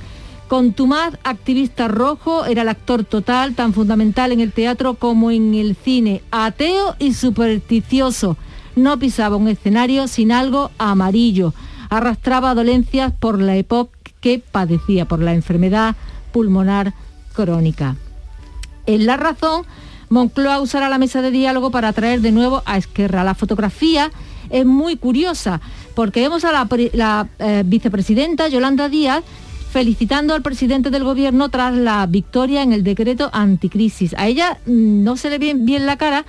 Contumaz, activista rojo, era el actor total, tan fundamental en el teatro como en el cine, ateo y supersticioso. No pisaba un escenario sin algo amarillo. Arrastraba dolencias por la época que padecía, por la enfermedad pulmonar crónica. En la razón, Moncloa usará la mesa de diálogo para traer de nuevo a Esquerra. La fotografía es muy curiosa porque vemos a la, eh, vicepresidenta Yolanda Díaz felicitando al presidente del gobierno tras la victoria en el decreto anticrisis. A ella mm, no se le ve bien la cara,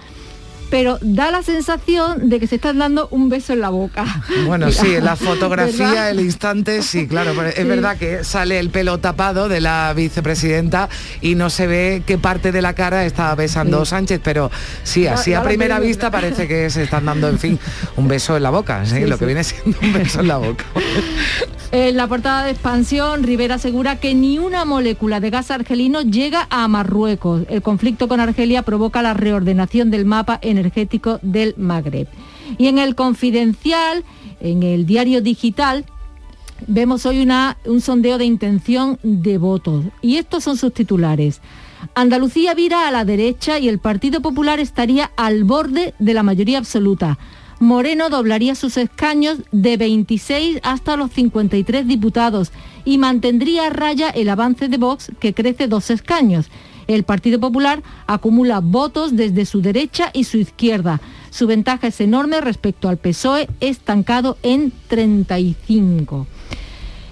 pero da la sensación de que se están dando un beso en la boca.
Bueno, sí, en la fotografía, el instante, sí, claro, pero es verdad que sale el pelo tapado de la vicepresidenta y no se ve qué parte de la cara está besando Sánchez, pero sí, así a primera vista parece que se están dando, en fin, un beso en la boca, ¿sí? lo que viene siendo un beso en la boca.
En la portada de expansión, Rivera asegura que ni una molécula de gas argelino llega a Marruecos. El conflicto con Argelia provoca la reordenación del mapa energético del Magreb. Y en el confidencial, en el diario digital, vemos hoy una, un sondeo de intención de votos. Y estos son sus titulares. Andalucía vira a la derecha y el Partido Popular estaría al borde de la mayoría absoluta. Moreno doblaría sus escaños de 26 hasta los 53 diputados y mantendría a raya el avance de Vox, que crece dos escaños. El Partido Popular acumula votos desde su derecha y su izquierda. Su ventaja es enorme respecto al PSOE, estancado en 35.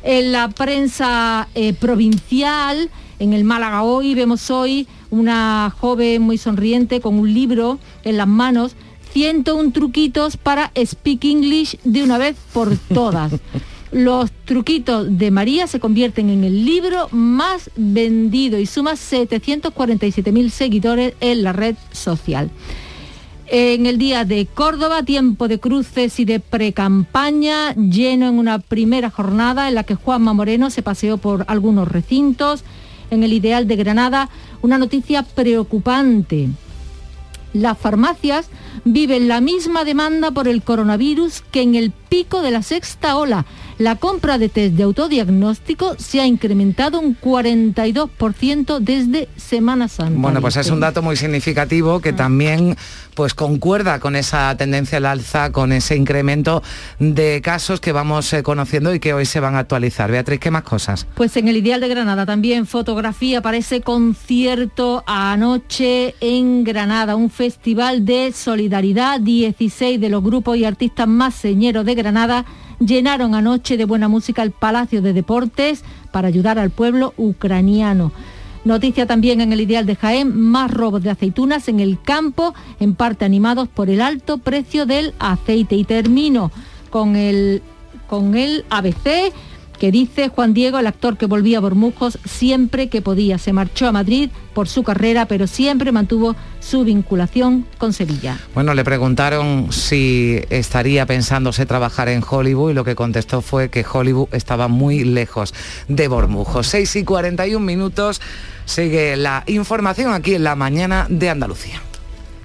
En la prensa eh, provincial, en el Málaga hoy, vemos hoy una joven muy sonriente con un libro en las manos 101 truquitos para speak English de una vez por todas. Los truquitos de María se convierten en el libro más vendido y suma 747.000 seguidores en la red social. En el día de Córdoba, tiempo de cruces y de precampaña, lleno en una primera jornada en la que Juanma Moreno se paseó por algunos recintos. En el ideal de Granada, una noticia preocupante. Las farmacias viven la misma demanda por el coronavirus que en el pico de la sexta ola. La compra de test de autodiagnóstico se ha incrementado un 42% desde Semana Santa.
Bueno, pues es un dato muy significativo que también pues concuerda con esa tendencia al alza, con ese incremento de casos que vamos eh, conociendo y que hoy se van a actualizar. Beatriz, ¿qué más cosas?
Pues en el Ideal de Granada también fotografía para ese concierto anoche en Granada, un festival de solidaridad. 16 de los grupos y artistas más señeros de Granada llenaron anoche de buena música el Palacio de Deportes para ayudar al pueblo ucraniano. Noticia también en el Ideal de Jaén, más robos de aceitunas en el campo, en parte animados por el alto precio del aceite. Y termino con el, con el ABC que dice Juan Diego, el actor que volvía a Bormujos siempre que podía. Se marchó a Madrid por su carrera, pero siempre mantuvo su vinculación con Sevilla.
Bueno, le preguntaron si estaría pensándose trabajar en Hollywood y lo que contestó fue que Hollywood estaba muy lejos de Bormujos. 6 y 41 minutos sigue la información aquí en la mañana de Andalucía.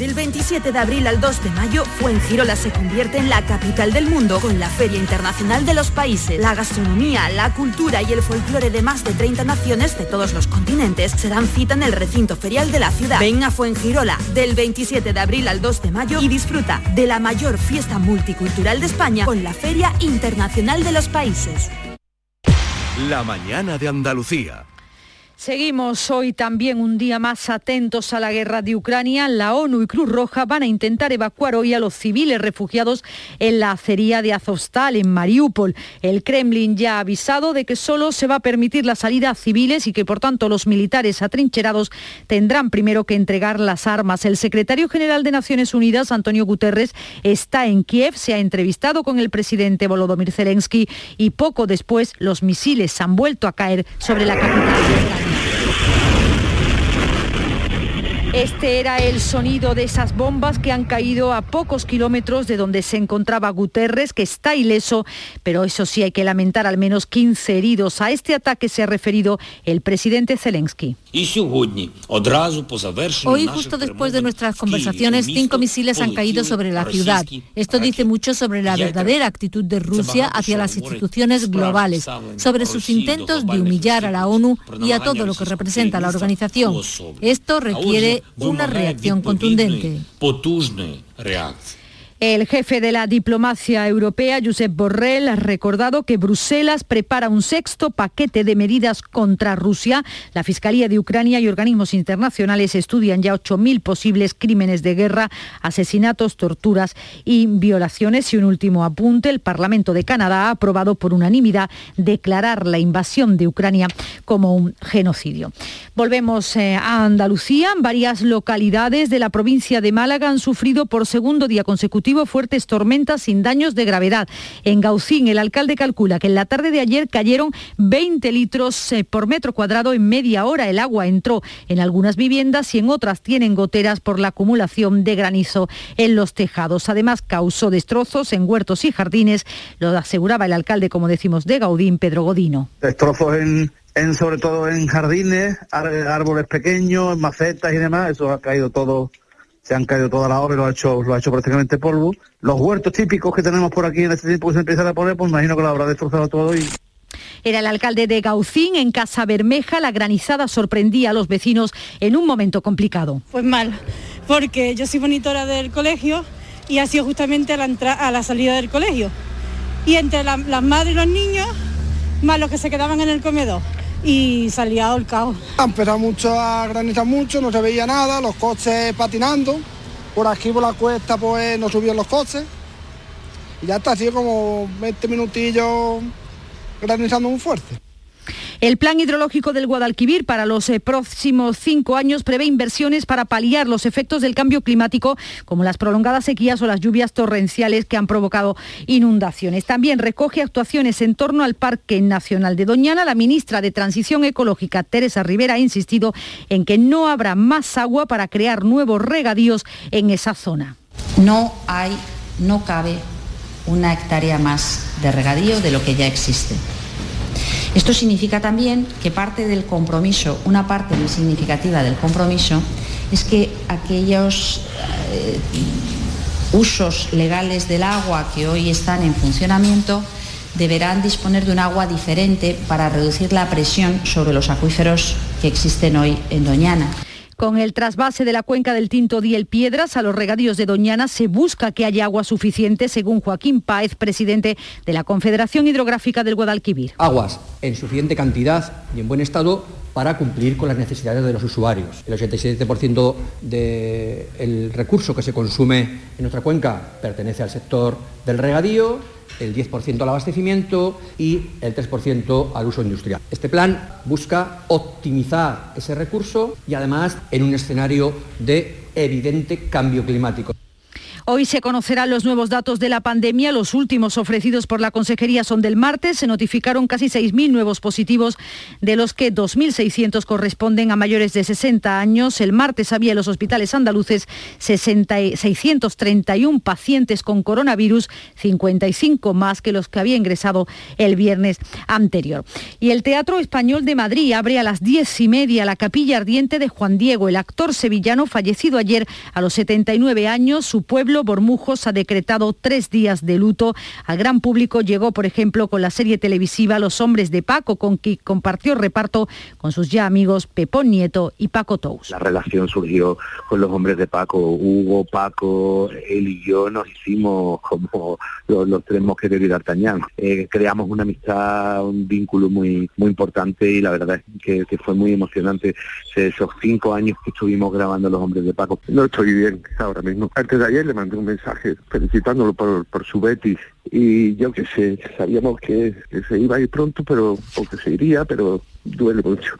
Del 27 de abril al 2 de mayo, Fuengirola se convierte en la capital del mundo con la Feria Internacional de los Países. La gastronomía, la cultura y el folclore de más de 30 naciones de todos los continentes se dan cita en el recinto ferial de la ciudad. Ven a Fuengirola del 27 de abril al 2 de mayo y disfruta de la mayor fiesta multicultural de España con la Feria Internacional de los Países.
La mañana de Andalucía.
Seguimos hoy también un día más atentos a la guerra de Ucrania. La ONU y Cruz Roja van a intentar evacuar hoy a los civiles refugiados en la acería de Azovstal, en Mariupol. El Kremlin ya ha avisado de que solo se va a permitir la salida a civiles y que por tanto los militares atrincherados tendrán primero que entregar las armas. El secretario general de Naciones Unidas, Antonio Guterres, está en Kiev, se ha entrevistado con el presidente Volodymyr Zelensky y poco después los misiles han vuelto a caer sobre la capital de Ucrania. Este era el sonido de esas bombas que han caído a pocos kilómetros de donde se encontraba Guterres, que está ileso, pero eso sí hay que lamentar al menos 15 heridos. A este ataque se ha referido el presidente Zelensky.
Hoy, justo después de nuestras conversaciones, cinco misiles han caído sobre la ciudad. Esto dice mucho sobre la verdadera actitud de Rusia hacia las instituciones globales, sobre sus intentos de humillar a la ONU y a todo lo que representa la organización. Esto requiere una reacción contundente.
El jefe de la diplomacia europea, Josep Borrell, ha recordado que Bruselas prepara un sexto paquete de medidas contra Rusia. La Fiscalía de Ucrania y organismos internacionales estudian ya 8.000 posibles crímenes de guerra, asesinatos, torturas y violaciones. Y un último apunte, el Parlamento de Canadá ha aprobado por unanimidad declarar la invasión de Ucrania como un genocidio. Volvemos eh, a Andalucía. Varias localidades de la provincia de Málaga han sufrido por segundo día consecutivo fuertes tormentas sin daños de gravedad. En Gaucín, el alcalde calcula que en la tarde de ayer cayeron 20 litros eh, por metro cuadrado en media hora. El agua entró en algunas viviendas y en otras tienen goteras por la acumulación de granizo en los tejados. Además, causó destrozos en huertos y jardines, lo aseguraba el alcalde, como decimos, de Gaudín, Pedro Godino.
Destrozos en, en sobre todo en jardines, ar- árboles pequeños, macetas y demás, eso ha caído todo se han caído todas las obras, lo ha hecho, lo ha hecho prácticamente polvo. Los huertos típicos que tenemos por aquí en este tiempo que se empiezan a poner, pues imagino que lo habrá destrozado todo y
Era el alcalde de Gaucín, en Casa Bermeja. La granizada sorprendía a los vecinos en un momento complicado.
Pues mal, porque yo soy monitora del colegio y ha sido justamente a la, entra- a la salida del colegio. Y entre la- las madres y los niños, más los que se quedaban en el comedor. Y salía el caos.
Ha empezado mucho a granizar mucho, no se veía nada, los coches patinando. Por aquí por la cuesta pues no subían los coches. Y ya está, sido como 20 minutillos granizando muy fuerte.
El plan hidrológico del Guadalquivir para los eh, próximos cinco años prevé inversiones para paliar los efectos del cambio climático, como las prolongadas sequías o las lluvias torrenciales que han provocado inundaciones. También recoge actuaciones en torno al Parque Nacional de Doñana. La ministra de Transición Ecológica, Teresa Rivera, ha insistido en que no habrá más agua para crear nuevos regadíos en esa zona.
No hay, no cabe una hectárea más de regadío de lo que ya existe. Esto significa también que parte del compromiso, una parte muy significativa del compromiso, es que aquellos eh, usos legales del agua que hoy están en funcionamiento deberán disponer de un agua diferente para reducir la presión sobre los acuíferos que existen hoy en Doñana.
Con el trasvase de la cuenca del Tinto Diel Piedras a los regadíos de Doñana se busca que haya agua suficiente, según Joaquín Páez, presidente de la Confederación Hidrográfica del Guadalquivir.
Aguas en suficiente cantidad y en buen estado para cumplir con las necesidades de los usuarios. El 87% del recurso que se consume en nuestra cuenca pertenece al sector del regadío el 10% al abastecimiento y el 3% al uso industrial. Este plan busca optimizar ese recurso y además en un escenario de evidente cambio climático.
Hoy se conocerán los nuevos datos de la pandemia. Los últimos ofrecidos por la Consejería son del martes. Se notificaron casi 6.000 nuevos positivos, de los que 2.600 corresponden a mayores de 60 años. El martes había en los hospitales andaluces 631 pacientes con coronavirus, 55 más que los que había ingresado el viernes anterior. Y el Teatro Español de Madrid abre a las 10 y media la capilla ardiente de Juan Diego, el actor sevillano fallecido ayer a los 79 años. Su pueblo Bormujos ha decretado tres días de luto. Al gran público llegó, por ejemplo, con la serie televisiva Los Hombres de Paco, con quien compartió reparto con sus ya amigos Pepón Nieto y Paco Tous.
La relación surgió con los hombres de Paco. Hugo, Paco, él y yo nos hicimos como los, tres mosqueteros y D'Artagnan. Eh, creamos una amistad, un vínculo muy, muy importante y la verdad es que, que fue muy emocionante esos cinco años que estuvimos grabando Los Hombres de Paco.
No estoy bien ahora mismo. Antes de ayer le mandé un mensaje felicitándolo por, por su Betis y yo que sé, sabíamos que, que se iba a ir pronto, pero porque se iría, pero duele mucho.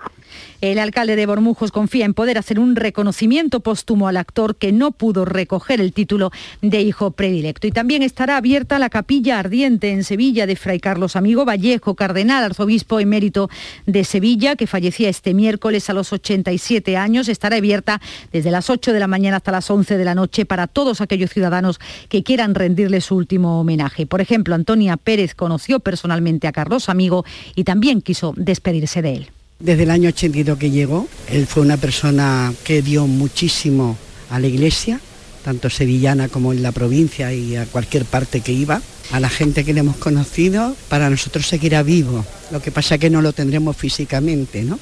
El alcalde de Bormujos confía en poder hacer un reconocimiento póstumo al actor que no pudo recoger el título de hijo predilecto. Y también estará abierta la capilla ardiente en Sevilla de Fray Carlos Amigo Vallejo, cardenal arzobispo emérito de Sevilla, que fallecía este miércoles a los 87 años. Estará abierta desde las 8 de la mañana hasta las 11 de la noche para todos aquellos ciudadanos que quieran rendirle su último homenaje. Por ejemplo, Antonia Pérez conoció personalmente a Carlos Amigo y también quiso despedirse de él.
Desde el año 82 que llegó, él fue una persona que dio muchísimo a la iglesia, tanto sevillana como en la provincia y a cualquier parte que iba. A la gente que le hemos conocido, para nosotros seguirá vivo. Lo que pasa es que no lo tendremos físicamente, ¿no?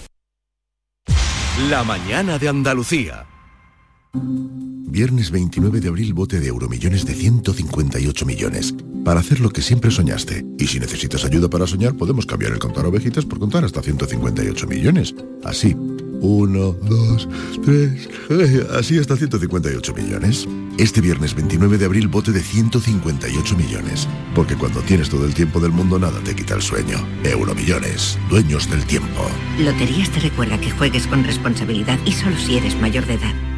La mañana de Andalucía.
Viernes 29 de abril, bote de euromillones de 158 millones. Para hacer lo que siempre soñaste. Y si necesitas ayuda para soñar, podemos cambiar el contar ovejitas por contar hasta 158 millones. Así. Uno, dos, tres, así hasta 158 millones. Este viernes 29 de abril, bote de 158 millones. Porque cuando tienes todo el tiempo del mundo, nada te quita el sueño. Euromillones, dueños del tiempo.
Loterías te recuerda que juegues con responsabilidad y solo si eres mayor de edad.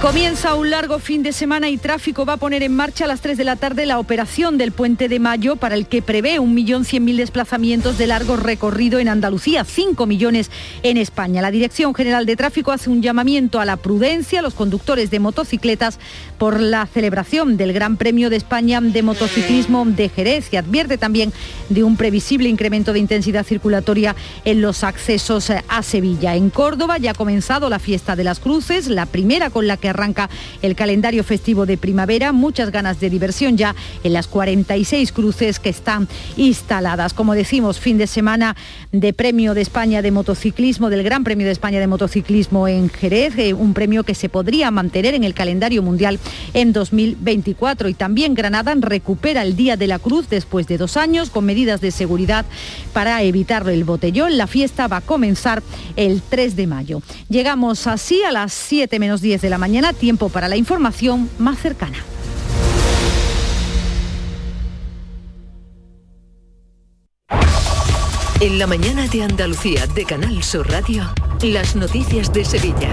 Comienza un largo fin de semana y tráfico va a poner en marcha a las 3 de la tarde la operación del Puente de Mayo para el que prevé 1.100.000 desplazamientos de largo recorrido en Andalucía, 5 millones en España. La Dirección General de Tráfico hace un llamamiento a la prudencia a los conductores de motocicletas por la celebración del Gran Premio de España de Motociclismo de Jerez y advierte también de un previsible incremento de intensidad circulatoria en los accesos a Sevilla. En Córdoba ya ha comenzado la fiesta de las cruces, la primera con la que arranca el calendario festivo de primavera. Muchas ganas de diversión ya en las 46 cruces que están instaladas. Como decimos, fin de semana de Premio de España de Motociclismo, del Gran Premio de España de Motociclismo en Jerez, eh, un premio que se podría mantener en el calendario mundial en 2024. Y también Granada recupera el Día de la Cruz después de dos años con medidas de seguridad para evitar el botellón. La fiesta va a comenzar el 3 de mayo. Llegamos así a las 7 menos 10 de la mañana, tiempo para la información más cercana.
En la mañana de Andalucía de Canal Sur Radio, las noticias de Sevilla.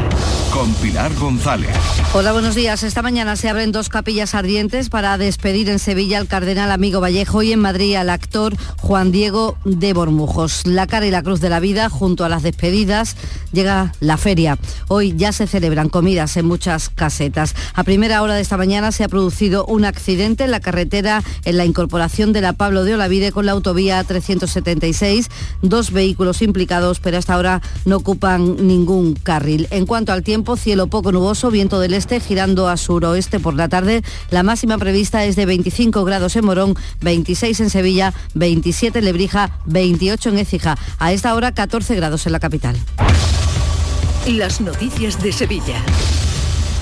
Con Pilar González.
Hola, buenos días. Esta mañana se abren dos capillas ardientes para despedir en Sevilla al cardenal amigo Vallejo y en Madrid al actor Juan Diego de Bormujos. La cara y la cruz de la vida, junto a las despedidas, llega la feria. Hoy ya se celebran comidas en muchas casetas. A primera hora de esta mañana se ha producido un accidente en la carretera en la incorporación de la Pablo de Olavide con la autovía 376 dos vehículos implicados, pero hasta ahora no ocupan ningún carril. En cuanto al tiempo, cielo poco nuboso, viento del este girando a suroeste por la tarde. La máxima prevista es de 25 grados en Morón, 26 en Sevilla, 27 en Lebrija, 28 en Écija. A esta hora 14 grados en la capital.
Las noticias de Sevilla.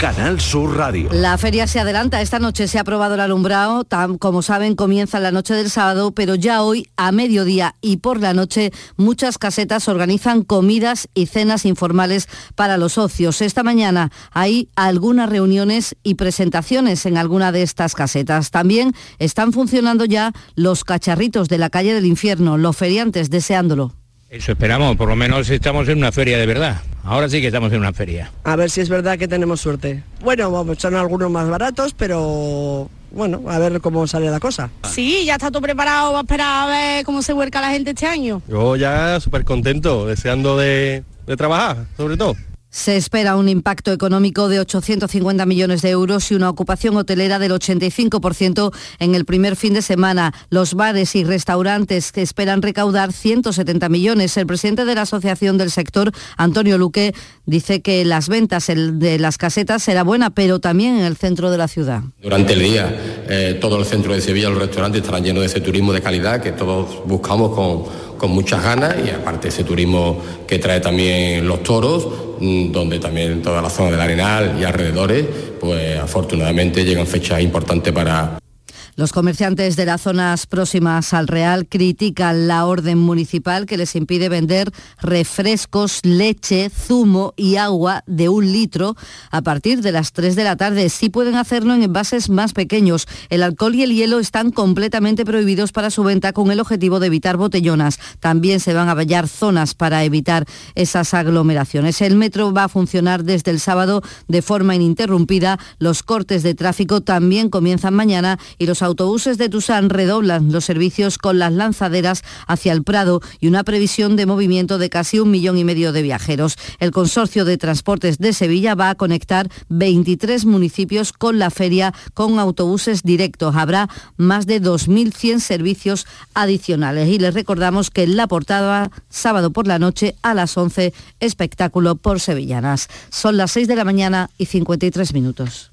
Canal Sur Radio.
La feria se adelanta. Esta noche se ha aprobado el alumbrado. Como saben, comienza la noche del sábado, pero ya hoy, a mediodía y por la noche, muchas casetas organizan comidas y cenas informales para los socios. Esta mañana hay algunas reuniones y presentaciones en alguna de estas casetas. También están funcionando ya los cacharritos de la calle del infierno, los feriantes deseándolo.
Eso esperamos, por lo menos estamos en una feria de verdad. Ahora sí que estamos en una feria.
A ver si es verdad que tenemos suerte. Bueno, vamos, son algunos más baratos, pero bueno, a ver cómo sale la cosa.
Sí, ya está todo preparado, va a esperar a ver cómo se vuelca la gente este año.
Yo ya súper contento, deseando de, de trabajar, sobre todo.
Se espera un impacto económico de 850 millones de euros y una ocupación hotelera del 85% en el primer fin de semana. Los bares y restaurantes que esperan recaudar 170 millones. El presidente de la Asociación del Sector, Antonio Luque, dice que las ventas de las casetas será buena, pero también en el centro de la ciudad.
Durante el día, eh, todo el centro de Sevilla, los restaurantes estarán llenos de ese turismo de calidad que todos buscamos con, con muchas ganas y aparte ese turismo que trae también los toros, mm, donde también toda la zona del Arenal y alrededores, pues afortunadamente llegan fechas importantes para,
Los comerciantes de las zonas próximas al Real critican la orden municipal que les impide vender refrescos, leche, zumo y agua de un litro a partir de las 3 de la tarde. Sí pueden hacerlo en envases más pequeños. El alcohol y el hielo están completamente prohibidos para su venta con el objetivo de evitar botellonas. También se van a vallar zonas para evitar esas aglomeraciones. El metro va a funcionar desde el sábado de forma ininterrumpida. Los cortes de tráfico también comienzan mañana y los autobuses de Tusán redoblan los servicios con las lanzaderas hacia el Prado y una previsión de movimiento de casi un millón y medio de viajeros. El Consorcio de Transportes de Sevilla va a conectar 23 municipios con la feria con autobuses directos. Habrá más de 2.100 servicios adicionales. Y les recordamos que la portada, sábado por la noche a las 11, espectáculo por sevillanas. Son las 6 de la mañana y 53 minutos.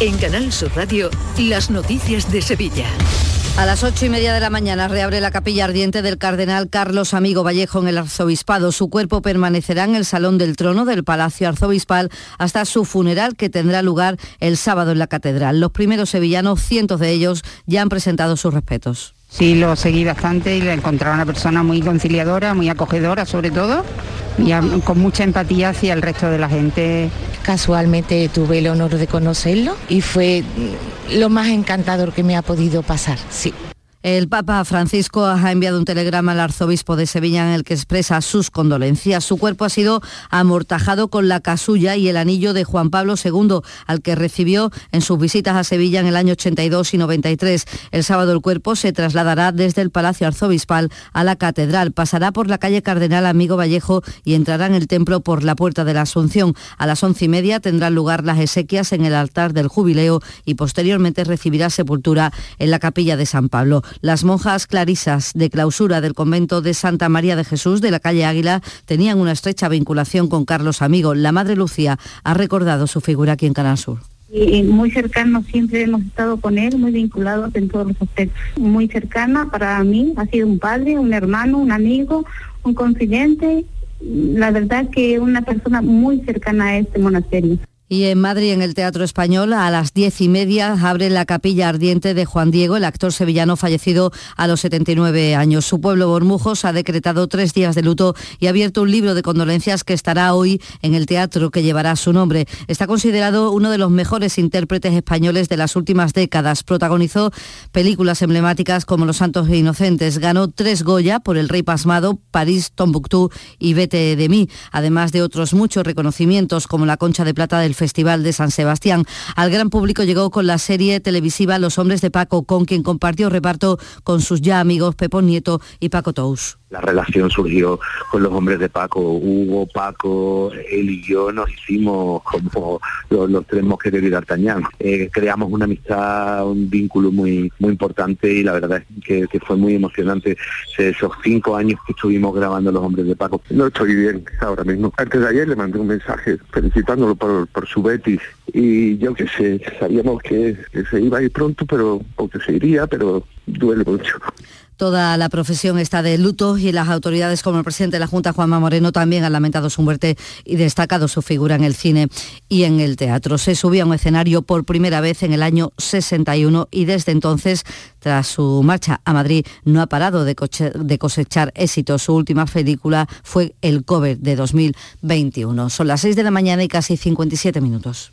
En Canal Sur Radio, las noticias de Sevilla.
A las ocho y media de la mañana reabre la capilla ardiente del cardenal Carlos Amigo Vallejo en el arzobispado. Su cuerpo permanecerá en el Salón del Trono del Palacio Arzobispal hasta su funeral que tendrá lugar el sábado en la catedral. Los primeros sevillanos, cientos de ellos, ya han presentado sus respetos.
Sí, lo seguí bastante y le encontraba una persona muy conciliadora, muy acogedora sobre todo y con mucha empatía hacia el resto de la gente.
Casualmente tuve el honor de conocerlo y fue lo más encantador que me ha podido pasar, sí.
El Papa Francisco ha enviado un telegrama al arzobispo de Sevilla en el que expresa sus condolencias. Su cuerpo ha sido amortajado con la casulla y el anillo de Juan Pablo II, al que recibió en sus visitas a Sevilla en el año 82 y 93. El sábado el cuerpo se trasladará desde el Palacio Arzobispal a la Catedral. Pasará por la calle Cardenal Amigo Vallejo y entrará en el templo por la Puerta de la Asunción. A las once y media tendrán lugar las exequias en el altar del jubileo y posteriormente recibirá sepultura en la capilla de San Pablo. Las monjas clarisas de clausura del convento de Santa María de Jesús de la calle Águila tenían una estrecha vinculación con Carlos Amigo. La Madre Lucía ha recordado su figura aquí en Canal Sur.
Muy cercano, siempre hemos estado con él, muy vinculados en todos los aspectos. Muy cercana para mí, ha sido un padre, un hermano, un amigo, un confidente. La verdad que una persona muy cercana a este monasterio.
Y en Madrid, en el Teatro Español, a las diez y media abre la capilla ardiente de Juan Diego, el actor sevillano fallecido a los 79 años. Su pueblo Bormujos ha decretado tres días de luto y ha abierto un libro de condolencias que estará hoy en el teatro que llevará su nombre. Está considerado uno de los mejores intérpretes españoles de las últimas décadas. Protagonizó películas emblemáticas como Los Santos e Inocentes. Ganó tres Goya por El Rey Pasmado, París, Tombuctú y Vete de mí, además de otros muchos reconocimientos como la Concha de Plata del Festival de San Sebastián. Al gran público llegó con la serie televisiva Los Hombres de Paco, con quien compartió reparto con sus ya amigos Pepo Nieto y Paco Tous.
La relación surgió con los hombres de Paco, Hugo, Paco, él y yo nos hicimos como los, tres mosqueteros y D'Artagnan. Eh, creamos una amistad, un vínculo muy muy importante y la verdad es que, fue muy emocionante esos cinco años que estuvimos grabando los hombres de Paco.
No estoy bien ahora mismo. Antes de ayer le mandé un mensaje felicitándolo por, por su Betis y yo qué sé, sabíamos que, que se iba a ir pronto, pero o que se iría, pero duele mucho.
Toda la profesión está de luto y las autoridades como el presidente de la Junta, Juanma Moreno, también han lamentado su muerte y destacado su figura en el cine y en el teatro. Se subió a un escenario por primera vez en el año 61 y desde entonces, tras su marcha a Madrid, no ha parado de, de cosechar éxitos. Su última película fue El Cover de 2021. Son las 6 de la mañana y casi 57 minutos.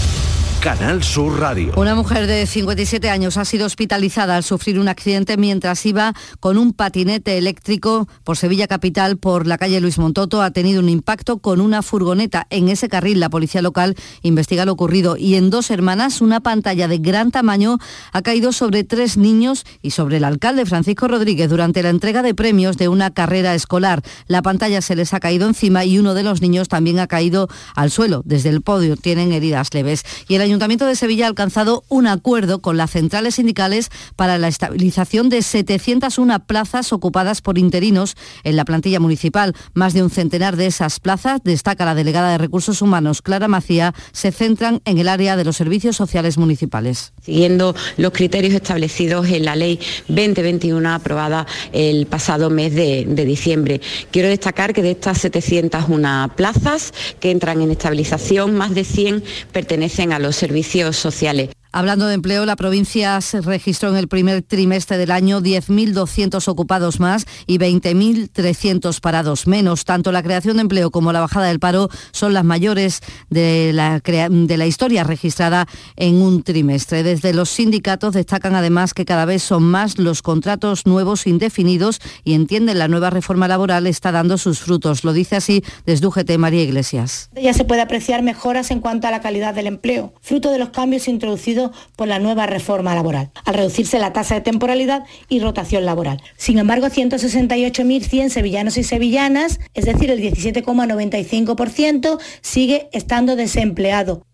Canal Sur Radio.
Una mujer de 57 años ha sido hospitalizada al sufrir un accidente mientras iba con un patinete eléctrico por Sevilla Capital por la calle Luis Montoto. Ha tenido un impacto con una furgoneta. En ese carril la policía local investiga lo ocurrido y en dos hermanas una pantalla de gran tamaño ha caído sobre tres niños y sobre el alcalde Francisco Rodríguez durante la entrega de premios de una carrera escolar. La pantalla se les ha caído encima y uno de los niños también ha caído al suelo. Desde el podio tienen heridas leves. Y el Ayuntamiento de Sevilla ha alcanzado un acuerdo con las centrales sindicales para la estabilización de 701 plazas ocupadas por interinos en la plantilla municipal. Más de un centenar de esas plazas, destaca la delegada de Recursos Humanos, Clara Macía, se centran en el área de los servicios sociales municipales.
Siguiendo los criterios establecidos en la Ley 2021 aprobada el pasado mes de, de diciembre. Quiero destacar que de estas 701 plazas que entran en estabilización, más de 100 pertenecen a los servicios sociales.
Hablando de empleo, la provincia se registró en el primer trimestre del año 10.200 ocupados más y 20.300 parados menos. Tanto la creación de empleo como la bajada del paro son las mayores de la, de la historia registrada en un trimestre. Desde los sindicatos destacan además que cada vez son más los contratos nuevos indefinidos y entienden la nueva reforma laboral está dando sus frutos. Lo dice así desde UGT María Iglesias.
Ya se puede apreciar mejoras en cuanto a la calidad del empleo, fruto de los cambios introducidos por la nueva reforma laboral, al reducirse la tasa de temporalidad y rotación laboral. Sin embargo, 168.100 sevillanos y sevillanas, es decir, el 17,95%, sigue estando desempleado.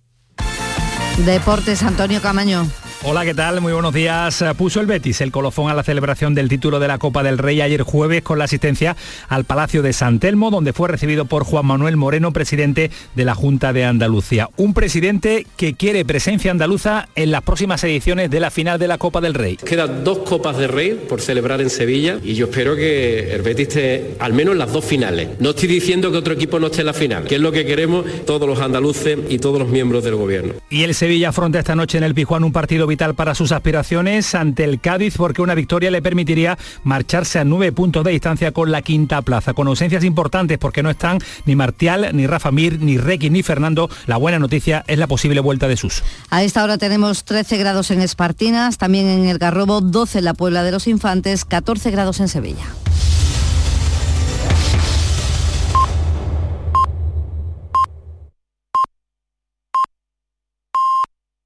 Deportes, Antonio Camaño.
Hola, ¿qué tal? Muy buenos días. Puso el Betis el colofón a la celebración del título de la Copa del Rey ayer jueves con la asistencia al Palacio de San Telmo, donde fue recibido por Juan Manuel Moreno, presidente de la Junta de Andalucía. Un presidente que quiere presencia andaluza en las próximas ediciones de la final de la Copa del Rey.
Quedan dos Copas de Rey por celebrar en Sevilla y yo espero que el Betis esté al menos en las dos finales. No estoy diciendo que otro equipo no esté en la final, que es lo que queremos todos los andaluces y todos los miembros del gobierno.
Y el Sevilla afronta esta noche en el Pijuán un partido para sus aspiraciones ante el Cádiz porque una victoria le permitiría marcharse a nueve puntos de distancia con la quinta plaza, con ausencias importantes porque no están ni Martial, ni Rafa Mir, ni Requi, ni Fernando. La buena noticia es la posible vuelta de sus.
A esta hora tenemos 13 grados en Espartinas, también en el Garrobo, 12 en la Puebla de los Infantes, 14 grados en Sevilla.